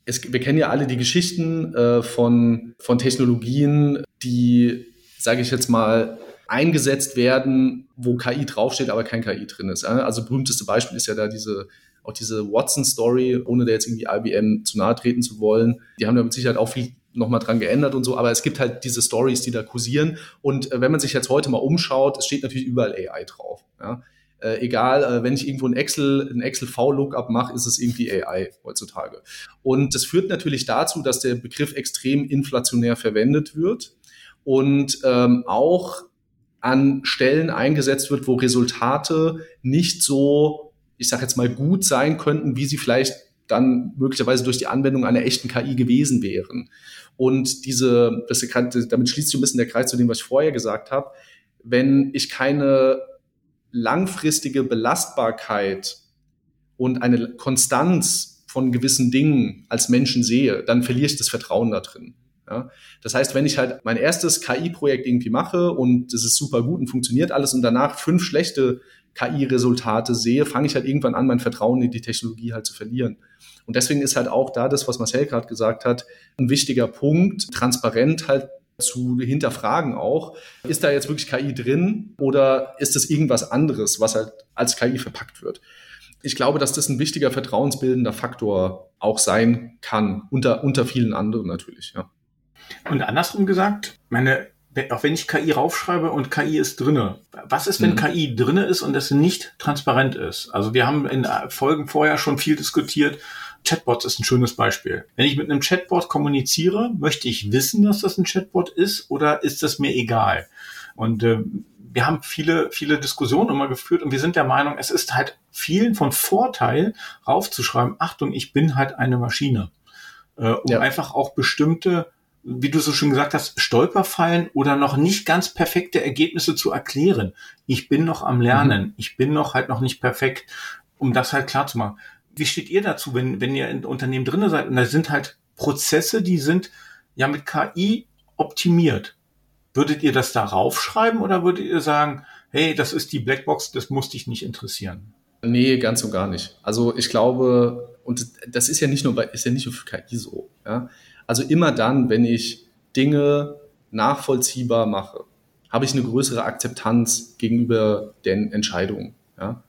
es, wir kennen ja alle die Geschichten äh, von, von Technologien, die, sage ich jetzt mal, eingesetzt werden, wo KI draufsteht, aber kein KI drin ist. Also berühmteste Beispiel ist ja da diese auch diese Watson-Story, ohne da jetzt irgendwie IBM zu nahe treten zu wollen. Die haben da mit Sicherheit auch viel nochmal dran geändert und so, aber es gibt halt diese Stories, die da kursieren. Und äh, wenn man sich jetzt heute mal umschaut, es steht natürlich überall AI drauf. Ja? Äh, egal, äh, wenn ich irgendwo ein Excel, ein Excel V-Lookup mache, ist es irgendwie AI heutzutage. Und das führt natürlich dazu, dass der Begriff extrem inflationär verwendet wird und ähm, auch an Stellen eingesetzt wird, wo Resultate nicht so, ich sage jetzt mal, gut sein könnten, wie sie vielleicht dann möglicherweise durch die Anwendung einer echten KI gewesen wären. Und diese, das, damit schließt sich ein bisschen der Kreis zu dem, was ich vorher gesagt habe. Wenn ich keine langfristige Belastbarkeit und eine Konstanz von gewissen Dingen als Menschen sehe, dann verliere ich das Vertrauen da drin. Ja? Das heißt, wenn ich halt mein erstes KI-Projekt irgendwie mache und es ist super gut und funktioniert alles und danach fünf schlechte KI-Resultate sehe, fange ich halt irgendwann an, mein Vertrauen in die Technologie halt zu verlieren. Und deswegen ist halt auch da das, was Marcel gerade gesagt hat, ein wichtiger Punkt, transparent halt zu hinterfragen auch, ist da jetzt wirklich KI drin oder ist es irgendwas anderes, was halt als KI verpackt wird? Ich glaube, dass das ein wichtiger vertrauensbildender Faktor auch sein kann, unter, unter vielen anderen natürlich, ja. Und andersrum gesagt, meine, auch wenn ich KI raufschreibe und KI ist drinne, was ist, wenn mhm. KI drinne ist und es nicht transparent ist? Also wir haben in Folgen vorher schon viel diskutiert, Chatbots ist ein schönes Beispiel. Wenn ich mit einem Chatbot kommuniziere, möchte ich wissen, dass das ein Chatbot ist oder ist das mir egal? Und äh, wir haben viele, viele Diskussionen immer geführt und wir sind der Meinung, es ist halt vielen von Vorteil, raufzuschreiben, Achtung, ich bin halt eine Maschine. Äh, um ja. einfach auch bestimmte, wie du so schön gesagt hast, Stolperfallen oder noch nicht ganz perfekte Ergebnisse zu erklären. Ich bin noch am Lernen. Mhm. Ich bin noch halt noch nicht perfekt, um das halt klar zu machen wie steht ihr dazu, wenn, wenn ihr in Unternehmen drin seid und da sind halt Prozesse, die sind ja mit KI optimiert. Würdet ihr das darauf schreiben oder würdet ihr sagen, hey, das ist die Blackbox, das muss dich nicht interessieren? Nee, ganz und gar nicht. Also ich glaube, und das ist ja nicht nur bei, ist ja nicht nur für KI so. Ja? Also immer dann, wenn ich Dinge nachvollziehbar mache, habe ich eine größere Akzeptanz gegenüber den Entscheidungen. Ja?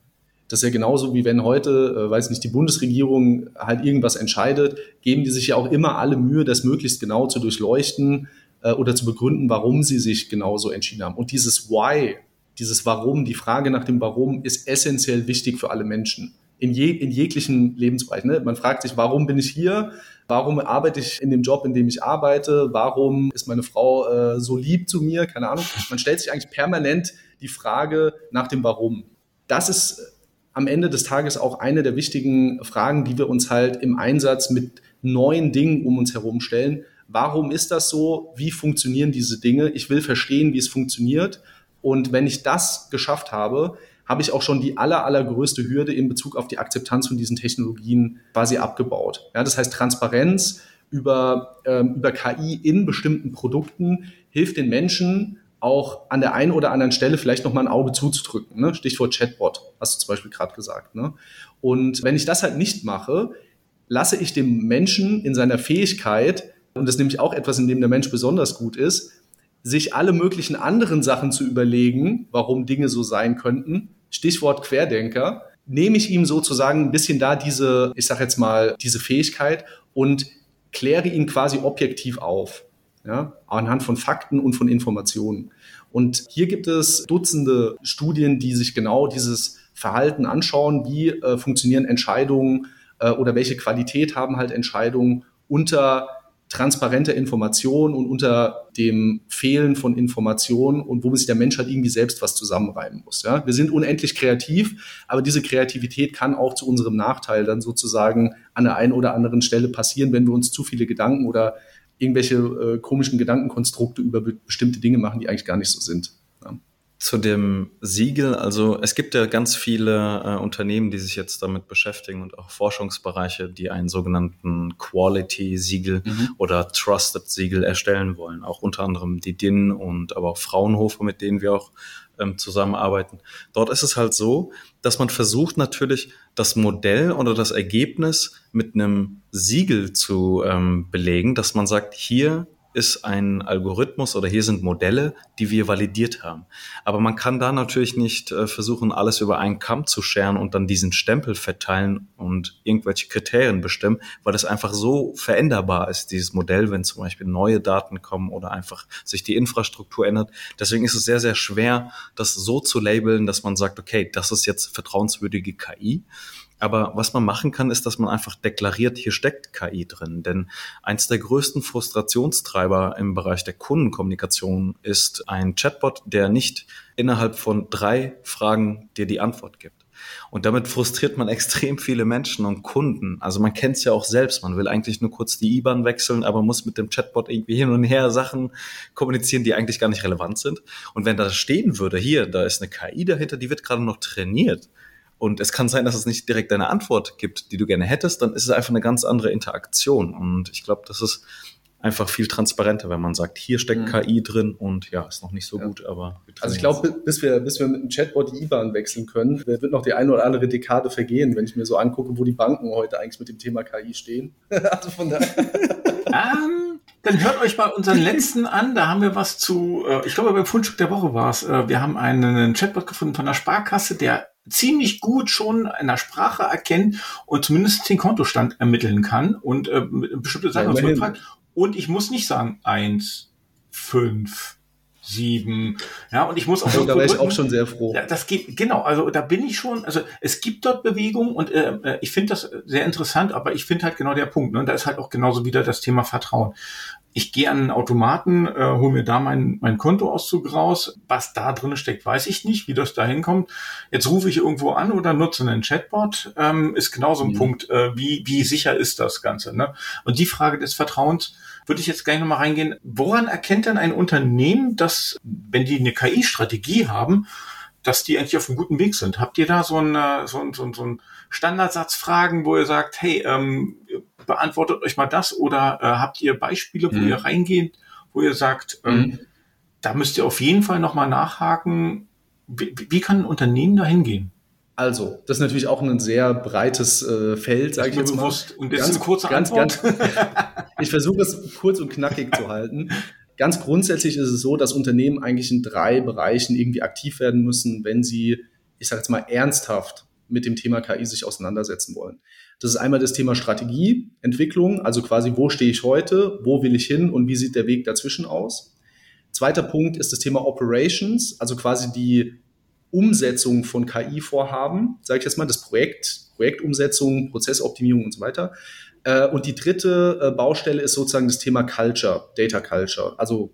Das ist ja genauso wie wenn heute, äh, weiß nicht, die Bundesregierung halt irgendwas entscheidet, geben die sich ja auch immer alle Mühe, das möglichst genau zu durchleuchten äh, oder zu begründen, warum sie sich genauso entschieden haben. Und dieses Why, dieses Warum, die Frage nach dem Warum ist essentiell wichtig für alle Menschen. In, je, in jeglichen Lebensbereichen. Ne? Man fragt sich, warum bin ich hier? Warum arbeite ich in dem Job, in dem ich arbeite? Warum ist meine Frau äh, so lieb zu mir? Keine Ahnung. Man stellt sich eigentlich permanent die Frage nach dem Warum. Das ist am Ende des Tages auch eine der wichtigen Fragen, die wir uns halt im Einsatz mit neuen Dingen um uns herum stellen. Warum ist das so? Wie funktionieren diese Dinge? Ich will verstehen, wie es funktioniert. Und wenn ich das geschafft habe, habe ich auch schon die aller, allergrößte Hürde in Bezug auf die Akzeptanz von diesen Technologien quasi abgebaut. Ja, das heißt, Transparenz über, ähm, über KI in bestimmten Produkten hilft den Menschen, auch an der einen oder anderen Stelle vielleicht noch mal ein Auge zuzudrücken. Ne? Stichwort Chatbot, hast du zum Beispiel gerade gesagt. Ne? Und wenn ich das halt nicht mache, lasse ich dem Menschen in seiner Fähigkeit, und das ist nämlich auch etwas, in dem der Mensch besonders gut ist, sich alle möglichen anderen Sachen zu überlegen, warum Dinge so sein könnten. Stichwort Querdenker. Nehme ich ihm sozusagen ein bisschen da diese, ich sag jetzt mal, diese Fähigkeit und kläre ihn quasi objektiv auf. Ja, anhand von Fakten und von Informationen. Und hier gibt es Dutzende Studien, die sich genau dieses Verhalten anschauen, wie äh, funktionieren Entscheidungen äh, oder welche Qualität haben halt Entscheidungen unter transparenter Information und unter dem Fehlen von Information und wo sich der Mensch halt irgendwie selbst was zusammenreimen muss. Ja? Wir sind unendlich kreativ, aber diese Kreativität kann auch zu unserem Nachteil dann sozusagen an der einen oder anderen Stelle passieren, wenn wir uns zu viele Gedanken oder irgendwelche äh, komischen Gedankenkonstrukte über bestimmte Dinge machen, die eigentlich gar nicht so sind. Ja. Zu dem Siegel, also es gibt ja ganz viele äh, Unternehmen, die sich jetzt damit beschäftigen und auch Forschungsbereiche, die einen sogenannten Quality-Siegel mhm. oder Trusted-Siegel erstellen wollen. Auch unter anderem die DIN und aber auch Fraunhofer, mit denen wir auch ähm, zusammenarbeiten. Dort ist es halt so, dass man versucht natürlich das Modell oder das Ergebnis mit einem Siegel zu ähm, belegen, dass man sagt, hier ist ein Algorithmus oder hier sind Modelle, die wir validiert haben. Aber man kann da natürlich nicht äh, versuchen, alles über einen Kamm zu scheren und dann diesen Stempel verteilen und irgendwelche Kriterien bestimmen, weil das einfach so veränderbar ist, dieses Modell, wenn zum Beispiel neue Daten kommen oder einfach sich die Infrastruktur ändert. Deswegen ist es sehr, sehr schwer, das so zu labeln, dass man sagt, okay, das ist jetzt vertrauenswürdige KI. Aber was man machen kann, ist, dass man einfach deklariert, hier steckt KI drin. Denn eins der größten Frustrationstreiber im Bereich der Kundenkommunikation ist ein Chatbot, der nicht innerhalb von drei Fragen dir die Antwort gibt. Und damit frustriert man [LAUGHS] extrem viele Menschen und Kunden. Also man kennt es ja auch selbst. Man will eigentlich nur kurz die IBAN wechseln, aber muss mit dem Chatbot irgendwie hin und her Sachen kommunizieren, die eigentlich gar nicht relevant sind. Und wenn da stehen würde, hier, da ist eine KI dahinter, die wird gerade noch trainiert und es kann sein, dass es nicht direkt eine Antwort gibt, die du gerne hättest, dann ist es einfach eine ganz andere Interaktion. Und ich glaube, das ist einfach viel transparenter, wenn man sagt, hier steckt mhm. KI drin und ja, ist noch nicht so ja. gut, aber. Also ich glaube, bis wir, bis wir mit dem Chatbot die IBAN wechseln können, wird noch die eine oder andere Dekade vergehen, wenn ich mir so angucke, wo die Banken heute eigentlich mit dem Thema KI stehen. [LAUGHS] also von daher. um, dann hört euch mal unseren letzten an. Da haben wir was zu, äh, ich glaube beim Fundstück der Woche war es. Äh, wir haben einen Chatbot gefunden von der Sparkasse, der ziemlich gut schon in der Sprache erkennt und zumindest den Kontostand ermitteln kann und äh, bestimmte Sachen ja, zurückfragt. Und ich muss nicht sagen, eins, fünf, sieben. Ja, und ich muss auch. Also, da wäre ich auch schon sehr froh. Ja, das geht, genau, also da bin ich schon, also es gibt dort Bewegung und äh, äh ich finde das sehr interessant, aber ich finde halt genau der Punkt, ne? Und da ist halt auch genauso wieder das Thema Vertrauen ich gehe an einen Automaten, äh, hole mir da mein, mein Kontoauszug raus. Was da drin steckt, weiß ich nicht, wie das da hinkommt. Jetzt rufe ich irgendwo an oder nutze einen Chatbot, ähm, ist genauso ein mhm. Punkt, äh, wie, wie sicher ist das Ganze. Ne? Und die Frage des Vertrauens würde ich jetzt gleich nochmal reingehen. Woran erkennt denn ein Unternehmen, dass, wenn die eine KI-Strategie haben, dass die eigentlich auf einem guten Weg sind? Habt ihr da so, eine, so, ein, so, ein, so ein Standardsatzfragen, wo ihr sagt, hey, ähm, beantwortet euch mal das oder äh, habt ihr Beispiele, wo mhm. ihr reingeht, wo ihr sagt, ähm, mhm. da müsst ihr auf jeden Fall nochmal nachhaken. Wie, wie kann ein Unternehmen da hingehen? Also, das ist natürlich auch ein sehr breites äh, Feld, sage ich jetzt mal. Und das ganz, ist eine kurze ganz, Antwort. Ganz, [LAUGHS] ich versuche es kurz und knackig zu halten. Ganz grundsätzlich ist es so, dass Unternehmen eigentlich in drei Bereichen irgendwie aktiv werden müssen, wenn sie, ich sage jetzt mal, ernsthaft mit dem Thema KI sich auseinandersetzen wollen. Das ist einmal das Thema Strategie, Entwicklung, also quasi, wo stehe ich heute, wo will ich hin und wie sieht der Weg dazwischen aus. Zweiter Punkt ist das Thema Operations, also quasi die Umsetzung von KI-Vorhaben, sage ich jetzt mal, das Projekt, Projektumsetzung, Prozessoptimierung und so weiter. Äh, und die dritte äh, Baustelle ist sozusagen das Thema Culture, Data Culture, also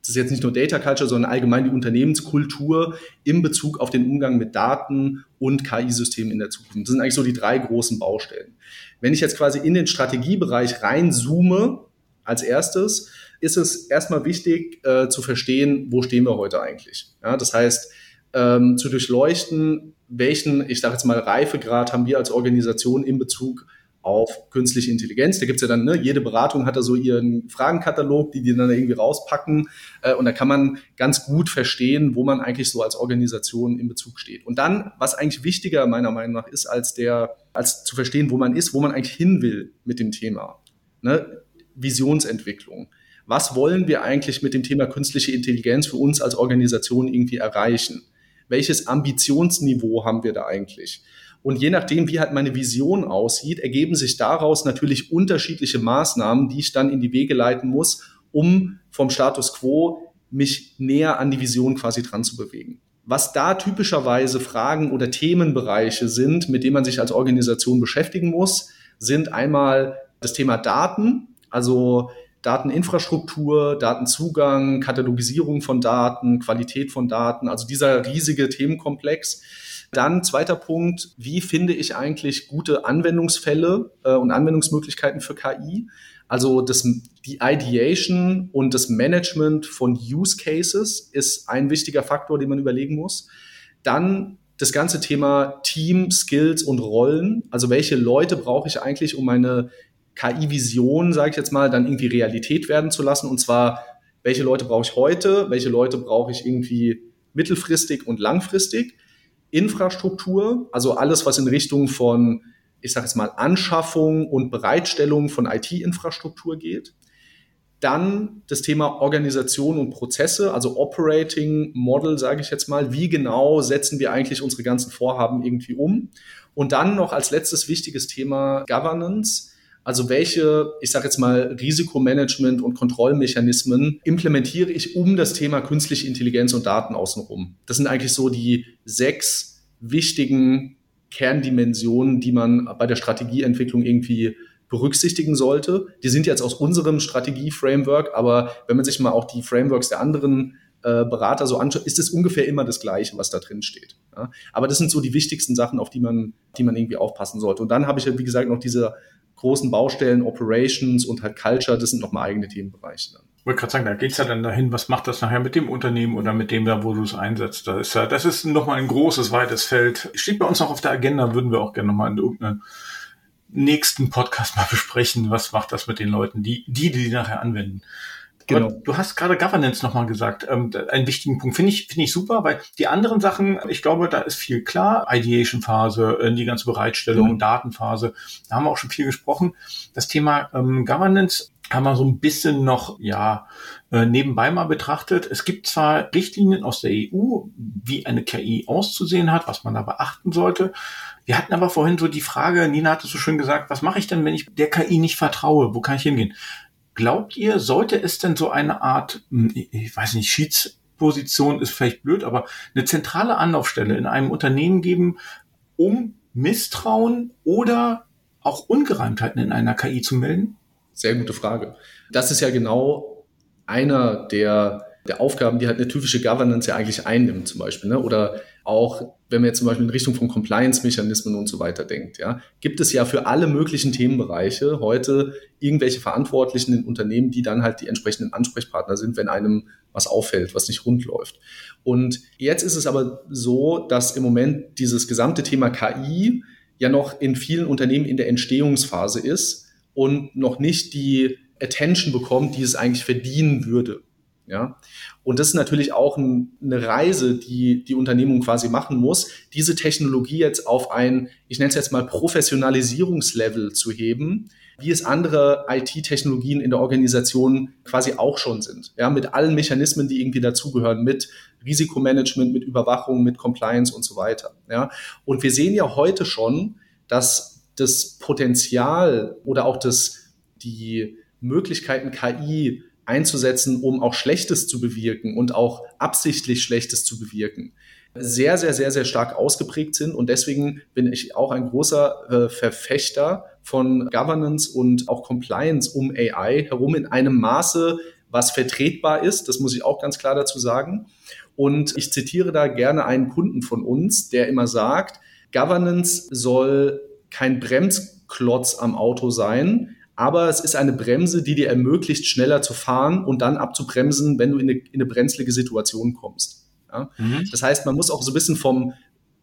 das ist jetzt nicht nur Data Culture, sondern allgemein die Unternehmenskultur in Bezug auf den Umgang mit Daten und KI-Systemen in der Zukunft. Das sind eigentlich so die drei großen Baustellen. Wenn ich jetzt quasi in den Strategiebereich reinzoome, als erstes, ist es erstmal wichtig äh, zu verstehen, wo stehen wir heute eigentlich. Ja, das heißt, ähm, zu durchleuchten, welchen, ich sage jetzt mal, Reifegrad haben wir als Organisation in Bezug auf künstliche Intelligenz. Da gibt's ja dann, ne, jede Beratung hat da so ihren Fragenkatalog, die die dann irgendwie rauspacken. Äh, und da kann man ganz gut verstehen, wo man eigentlich so als Organisation in Bezug steht. Und dann, was eigentlich wichtiger meiner Meinung nach ist, als der, als zu verstehen, wo man ist, wo man eigentlich hin will mit dem Thema. Ne? Visionsentwicklung. Was wollen wir eigentlich mit dem Thema künstliche Intelligenz für uns als Organisation irgendwie erreichen? Welches Ambitionsniveau haben wir da eigentlich? Und je nachdem, wie halt meine Vision aussieht, ergeben sich daraus natürlich unterschiedliche Maßnahmen, die ich dann in die Wege leiten muss, um vom Status quo mich näher an die Vision quasi dran zu bewegen. Was da typischerweise Fragen oder Themenbereiche sind, mit denen man sich als Organisation beschäftigen muss, sind einmal das Thema Daten, also Dateninfrastruktur, Datenzugang, Katalogisierung von Daten, Qualität von Daten, also dieser riesige Themenkomplex. Dann zweiter Punkt, wie finde ich eigentlich gute Anwendungsfälle äh, und Anwendungsmöglichkeiten für KI? Also das, die Ideation und das Management von Use Cases ist ein wichtiger Faktor, den man überlegen muss. Dann das ganze Thema Team, Skills und Rollen. Also welche Leute brauche ich eigentlich, um meine KI-Vision, sage ich jetzt mal, dann irgendwie Realität werden zu lassen? Und zwar, welche Leute brauche ich heute? Welche Leute brauche ich irgendwie mittelfristig und langfristig? Infrastruktur, also alles, was in Richtung von ich sage jetzt mal, Anschaffung und Bereitstellung von IT-Infrastruktur geht. Dann das Thema Organisation und Prozesse, also Operating Model, sage ich jetzt mal. Wie genau setzen wir eigentlich unsere ganzen Vorhaben irgendwie um? Und dann noch als letztes wichtiges Thema Governance. Also welche, ich sage jetzt mal, Risikomanagement und Kontrollmechanismen implementiere ich um das Thema künstliche Intelligenz und Daten außenrum? Das sind eigentlich so die sechs wichtigen Kerndimensionen, die man bei der Strategieentwicklung irgendwie berücksichtigen sollte. Die sind jetzt aus unserem Strategie-Framework, aber wenn man sich mal auch die Frameworks der anderen äh, Berater so anschaut, ist es ungefähr immer das Gleiche, was da drin steht. Ja? Aber das sind so die wichtigsten Sachen, auf die man, die man irgendwie aufpassen sollte. Und dann habe ich ja, wie gesagt, noch diese großen Baustellen, Operations und halt Culture, das sind nochmal eigene Themenbereiche dann wollte gerade sagen, da geht's ja dann dahin, was macht das nachher mit dem Unternehmen oder mit dem da, wo du es einsetzt. Das ist ja, das ist nochmal ein großes, weites Feld. Steht bei uns noch auf der Agenda, würden wir auch gerne nochmal in irgendeinem nächsten Podcast mal besprechen, was macht das mit den Leuten, die, die, die nachher anwenden. Genau. Du hast gerade Governance nochmal gesagt, ähm, einen wichtigen Punkt. Finde ich, finde ich super, weil die anderen Sachen, ich glaube, da ist viel klar. Ideation-Phase, äh, die ganze Bereitstellung, mhm. Datenphase, da haben wir auch schon viel gesprochen. Das Thema ähm, Governance haben wir so ein bisschen noch, ja, äh, nebenbei mal betrachtet. Es gibt zwar Richtlinien aus der EU, wie eine KI auszusehen hat, was man da beachten sollte. Wir hatten aber vorhin so die Frage, Nina hatte so schön gesagt, was mache ich denn, wenn ich der KI nicht vertraue? Wo kann ich hingehen? Glaubt ihr, sollte es denn so eine Art, hm, ich weiß nicht, Schiedsposition ist vielleicht blöd, aber eine zentrale Anlaufstelle in einem Unternehmen geben, um Misstrauen oder auch Ungereimtheiten in einer KI zu melden? Sehr gute Frage. Das ist ja genau einer der, der Aufgaben, die halt eine typische Governance ja eigentlich einnimmt, zum Beispiel. Ne? Oder auch, wenn man jetzt zum Beispiel in Richtung von Compliance-Mechanismen und so weiter denkt, ja, gibt es ja für alle möglichen Themenbereiche heute irgendwelche Verantwortlichen in Unternehmen, die dann halt die entsprechenden Ansprechpartner sind, wenn einem was auffällt, was nicht rund läuft. Und jetzt ist es aber so, dass im Moment dieses gesamte Thema KI ja noch in vielen Unternehmen in der Entstehungsphase ist und noch nicht die Attention bekommt, die es eigentlich verdienen würde. Ja, und das ist natürlich auch ein, eine Reise, die die Unternehmung quasi machen muss, diese Technologie jetzt auf ein, ich nenne es jetzt mal Professionalisierungslevel zu heben, wie es andere IT-Technologien in der Organisation quasi auch schon sind. Ja, mit allen Mechanismen, die irgendwie dazugehören, mit Risikomanagement, mit Überwachung, mit Compliance und so weiter. Ja, und wir sehen ja heute schon, dass das Potenzial oder auch das, die Möglichkeiten KI einzusetzen, um auch Schlechtes zu bewirken und auch absichtlich Schlechtes zu bewirken, sehr, sehr, sehr, sehr stark ausgeprägt sind. Und deswegen bin ich auch ein großer äh, Verfechter von Governance und auch Compliance um AI herum in einem Maße, was vertretbar ist. Das muss ich auch ganz klar dazu sagen. Und ich zitiere da gerne einen Kunden von uns, der immer sagt, Governance soll kein Bremsklotz am Auto sein, aber es ist eine Bremse, die dir ermöglicht, schneller zu fahren und dann abzubremsen, wenn du in eine, in eine brenzlige Situation kommst. Ja? Mhm. Das heißt, man muss auch so ein bisschen vom,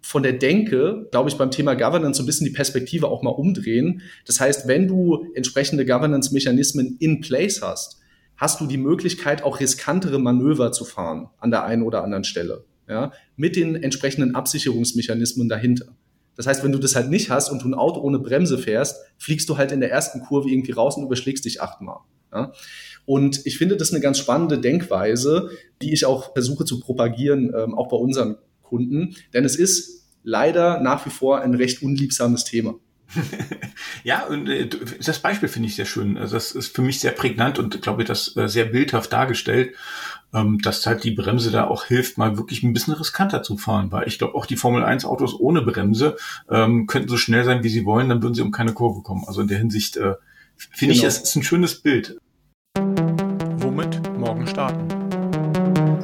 von der Denke, glaube ich, beim Thema Governance so ein bisschen die Perspektive auch mal umdrehen. Das heißt, wenn du entsprechende Governance-Mechanismen in place hast, hast du die Möglichkeit, auch riskantere Manöver zu fahren an der einen oder anderen Stelle. Ja, mit den entsprechenden Absicherungsmechanismen dahinter. Das heißt, wenn du das halt nicht hast und du ein Auto ohne Bremse fährst, fliegst du halt in der ersten Kurve irgendwie raus und überschlägst dich achtmal. Ja? Und ich finde das eine ganz spannende Denkweise, die ich auch versuche zu propagieren, ähm, auch bei unseren Kunden. Denn es ist leider nach wie vor ein recht unliebsames Thema. [LAUGHS] ja, und äh, das Beispiel finde ich sehr schön. Also das ist für mich sehr prägnant und glaube ich, das äh, sehr bildhaft dargestellt, ähm, dass halt die Bremse da auch hilft, mal wirklich ein bisschen riskanter zu fahren. Weil ich glaube, auch die Formel 1 Autos ohne Bremse ähm, könnten so schnell sein, wie sie wollen, dann würden sie um keine Kurve kommen. Also in der Hinsicht äh, finde genau. ich, es ist ein schönes Bild. Womit morgen starten?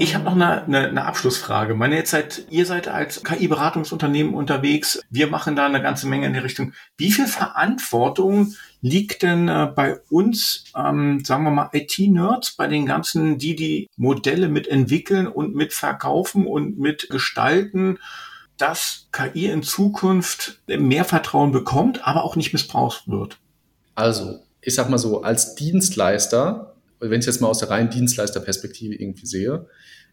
Ich habe noch eine, eine, eine Abschlussfrage. Meine jetzt seid, ihr seid als KI-Beratungsunternehmen unterwegs. Wir machen da eine ganze Menge in die Richtung. Wie viel Verantwortung liegt denn äh, bei uns, ähm, sagen wir mal, IT-Nerds, bei den ganzen, die die Modelle mitentwickeln und mitverkaufen und mitgestalten, dass KI in Zukunft mehr Vertrauen bekommt, aber auch nicht missbraucht wird? Also, ich sag mal so, als Dienstleister wenn ich jetzt mal aus der reinen Dienstleisterperspektive irgendwie sehe,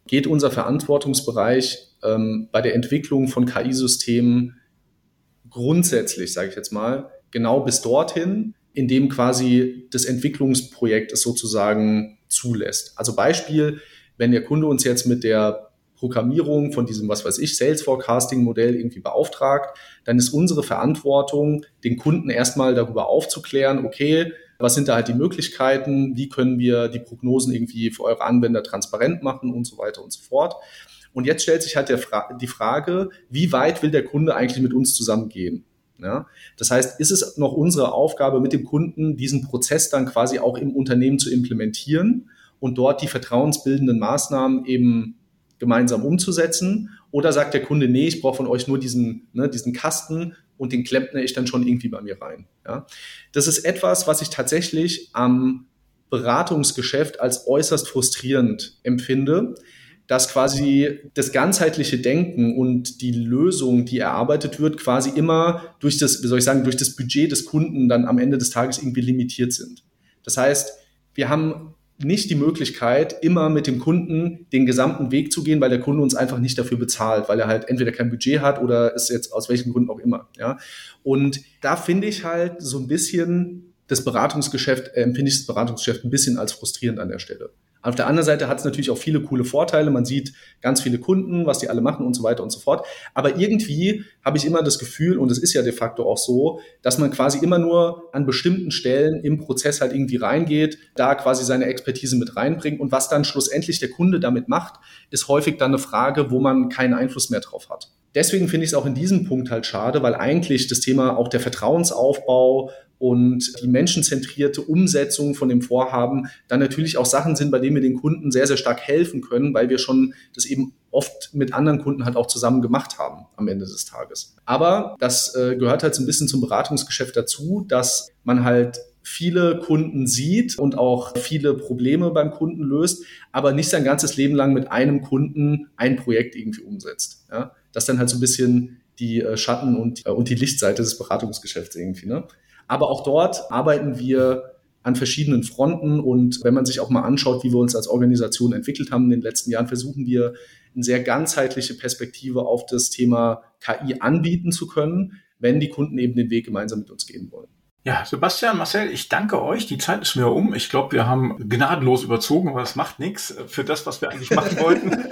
geht unser Verantwortungsbereich ähm, bei der Entwicklung von KI-Systemen grundsätzlich, sage ich jetzt mal, genau bis dorthin, in dem quasi das Entwicklungsprojekt es sozusagen zulässt. Also Beispiel, wenn der Kunde uns jetzt mit der Programmierung von diesem, was weiß ich, Sales Forecasting Modell irgendwie beauftragt, dann ist unsere Verantwortung, den Kunden erstmal darüber aufzuklären, okay, was sind da halt die Möglichkeiten? Wie können wir die Prognosen irgendwie für eure Anwender transparent machen und so weiter und so fort? Und jetzt stellt sich halt Fra die Frage, wie weit will der Kunde eigentlich mit uns zusammengehen? Ja? Das heißt, ist es noch unsere Aufgabe mit dem Kunden, diesen Prozess dann quasi auch im Unternehmen zu implementieren und dort die vertrauensbildenden Maßnahmen eben gemeinsam umzusetzen? Oder sagt der Kunde, nee, ich brauche von euch nur diesen, ne, diesen Kasten und den klempne ich dann schon irgendwie bei mir rein. Ja? Das ist etwas, was ich tatsächlich am Beratungsgeschäft als äußerst frustrierend empfinde, dass quasi das ganzheitliche Denken und die Lösung, die erarbeitet wird, quasi immer durch das, wie soll ich sagen, durch das Budget des Kunden dann am Ende des Tages irgendwie limitiert sind. Das heißt, wir haben nicht die Möglichkeit, immer mit dem Kunden den gesamten Weg zu gehen, weil der Kunde uns einfach nicht dafür bezahlt, weil er halt entweder kein Budget hat oder ist jetzt aus welchen Gründen auch immer. Ja. Und da finde ich halt so ein bisschen das Beratungsgeschäft, äh, empfinde ich das Beratungsgeschäft ein bisschen als frustrierend an der Stelle. Auf der anderen Seite hat es natürlich auch viele coole Vorteile. Man sieht ganz viele Kunden, was die alle machen und so weiter und so fort. Aber irgendwie habe ich immer das Gefühl, und es ist ja de facto auch so, dass man quasi immer nur an bestimmten Stellen im Prozess halt irgendwie reingeht, da quasi seine Expertise mit reinbringt. Und was dann schlussendlich der Kunde damit macht, ist häufig dann eine Frage, wo man keinen Einfluss mehr drauf hat. Deswegen finde ich es auch in diesem Punkt halt schade, weil eigentlich das Thema auch der Vertrauensaufbau und die menschenzentrierte Umsetzung von dem Vorhaben dann natürlich auch Sachen sind, bei denen wir den Kunden sehr, sehr stark helfen können, weil wir schon das eben oft mit anderen Kunden halt auch zusammen gemacht haben am Ende des Tages. Aber das äh, gehört halt so ein bisschen zum Beratungsgeschäft dazu, dass man halt viele Kunden sieht und auch viele Probleme beim Kunden löst, aber nicht sein ganzes Leben lang mit einem Kunden ein Projekt irgendwie umsetzt. Ja? Das dann halt so ein bisschen die äh, Schatten und, äh, und die Lichtseite des Beratungsgeschäfts irgendwie. Ne? Aber auch dort arbeiten wir an verschiedenen Fronten. Und wenn man sich auch mal anschaut, wie wir uns als Organisation entwickelt haben in den letzten Jahren, versuchen wir eine sehr ganzheitliche Perspektive auf das Thema KI anbieten zu können, wenn die Kunden eben den Weg gemeinsam mit uns gehen wollen. Ja, Sebastian, Marcel, ich danke euch. Die Zeit ist mir um. Ich glaube, wir haben gnadenlos überzogen, aber das macht nichts für das, was wir eigentlich machen wollten. [LAUGHS]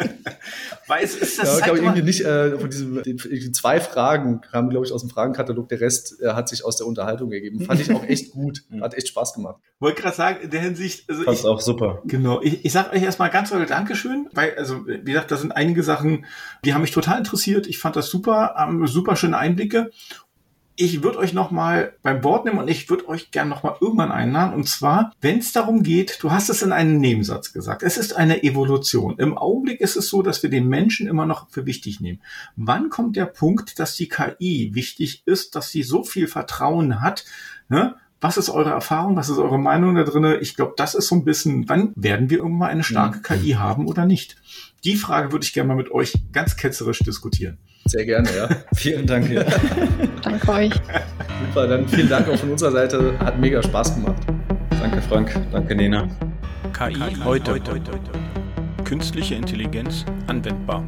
Weil es ist das. Ja, ich glaube irgendwie nicht, äh, von diesen die zwei Fragen kamen, glaube ich, aus dem Fragenkatalog. Der Rest äh, hat sich aus der Unterhaltung ergeben. Fand ich auch echt gut. [LAUGHS] Hat echt Spaß gemacht. Wollte gerade sagen, in der Hinsicht. Also Fand's ich, auch super. Genau. Ich, ich sage euch erstmal ganz toll Dankeschön, weil, also, wie gesagt, da sind einige Sachen, die haben mich total interessiert. Ich fand das super, haben super schöne Einblicke ich würde euch noch mal beim Wort nehmen und ich würde euch gern noch mal irgendwann einladen. Und zwar, wenn es darum geht, du hast es in einem Nebensatz gesagt, es ist eine Evolution. Im Augenblick ist es so, dass wir den Menschen immer noch für wichtig nehmen. Wann kommt der Punkt, dass die KI wichtig ist, dass sie so viel Vertrauen hat? Ne? Was ist eure Erfahrung? Was ist eure Meinung da drin? Ich glaube, das ist so ein bisschen, wann werden wir irgendwann eine starke mhm. KI haben oder nicht? Die Frage würde ich gerne mal mit euch ganz ketzerisch diskutieren. Sehr gerne, ja. [LAUGHS] vielen Dank. Ja. [LAUGHS] Danke euch. [LAUGHS] Super, dann vielen Dank auch von unserer Seite. Hat mega Spaß gemacht. Danke, Frank. Danke, Nina. KI, KI heute. heute. Künstliche Intelligenz anwendbar.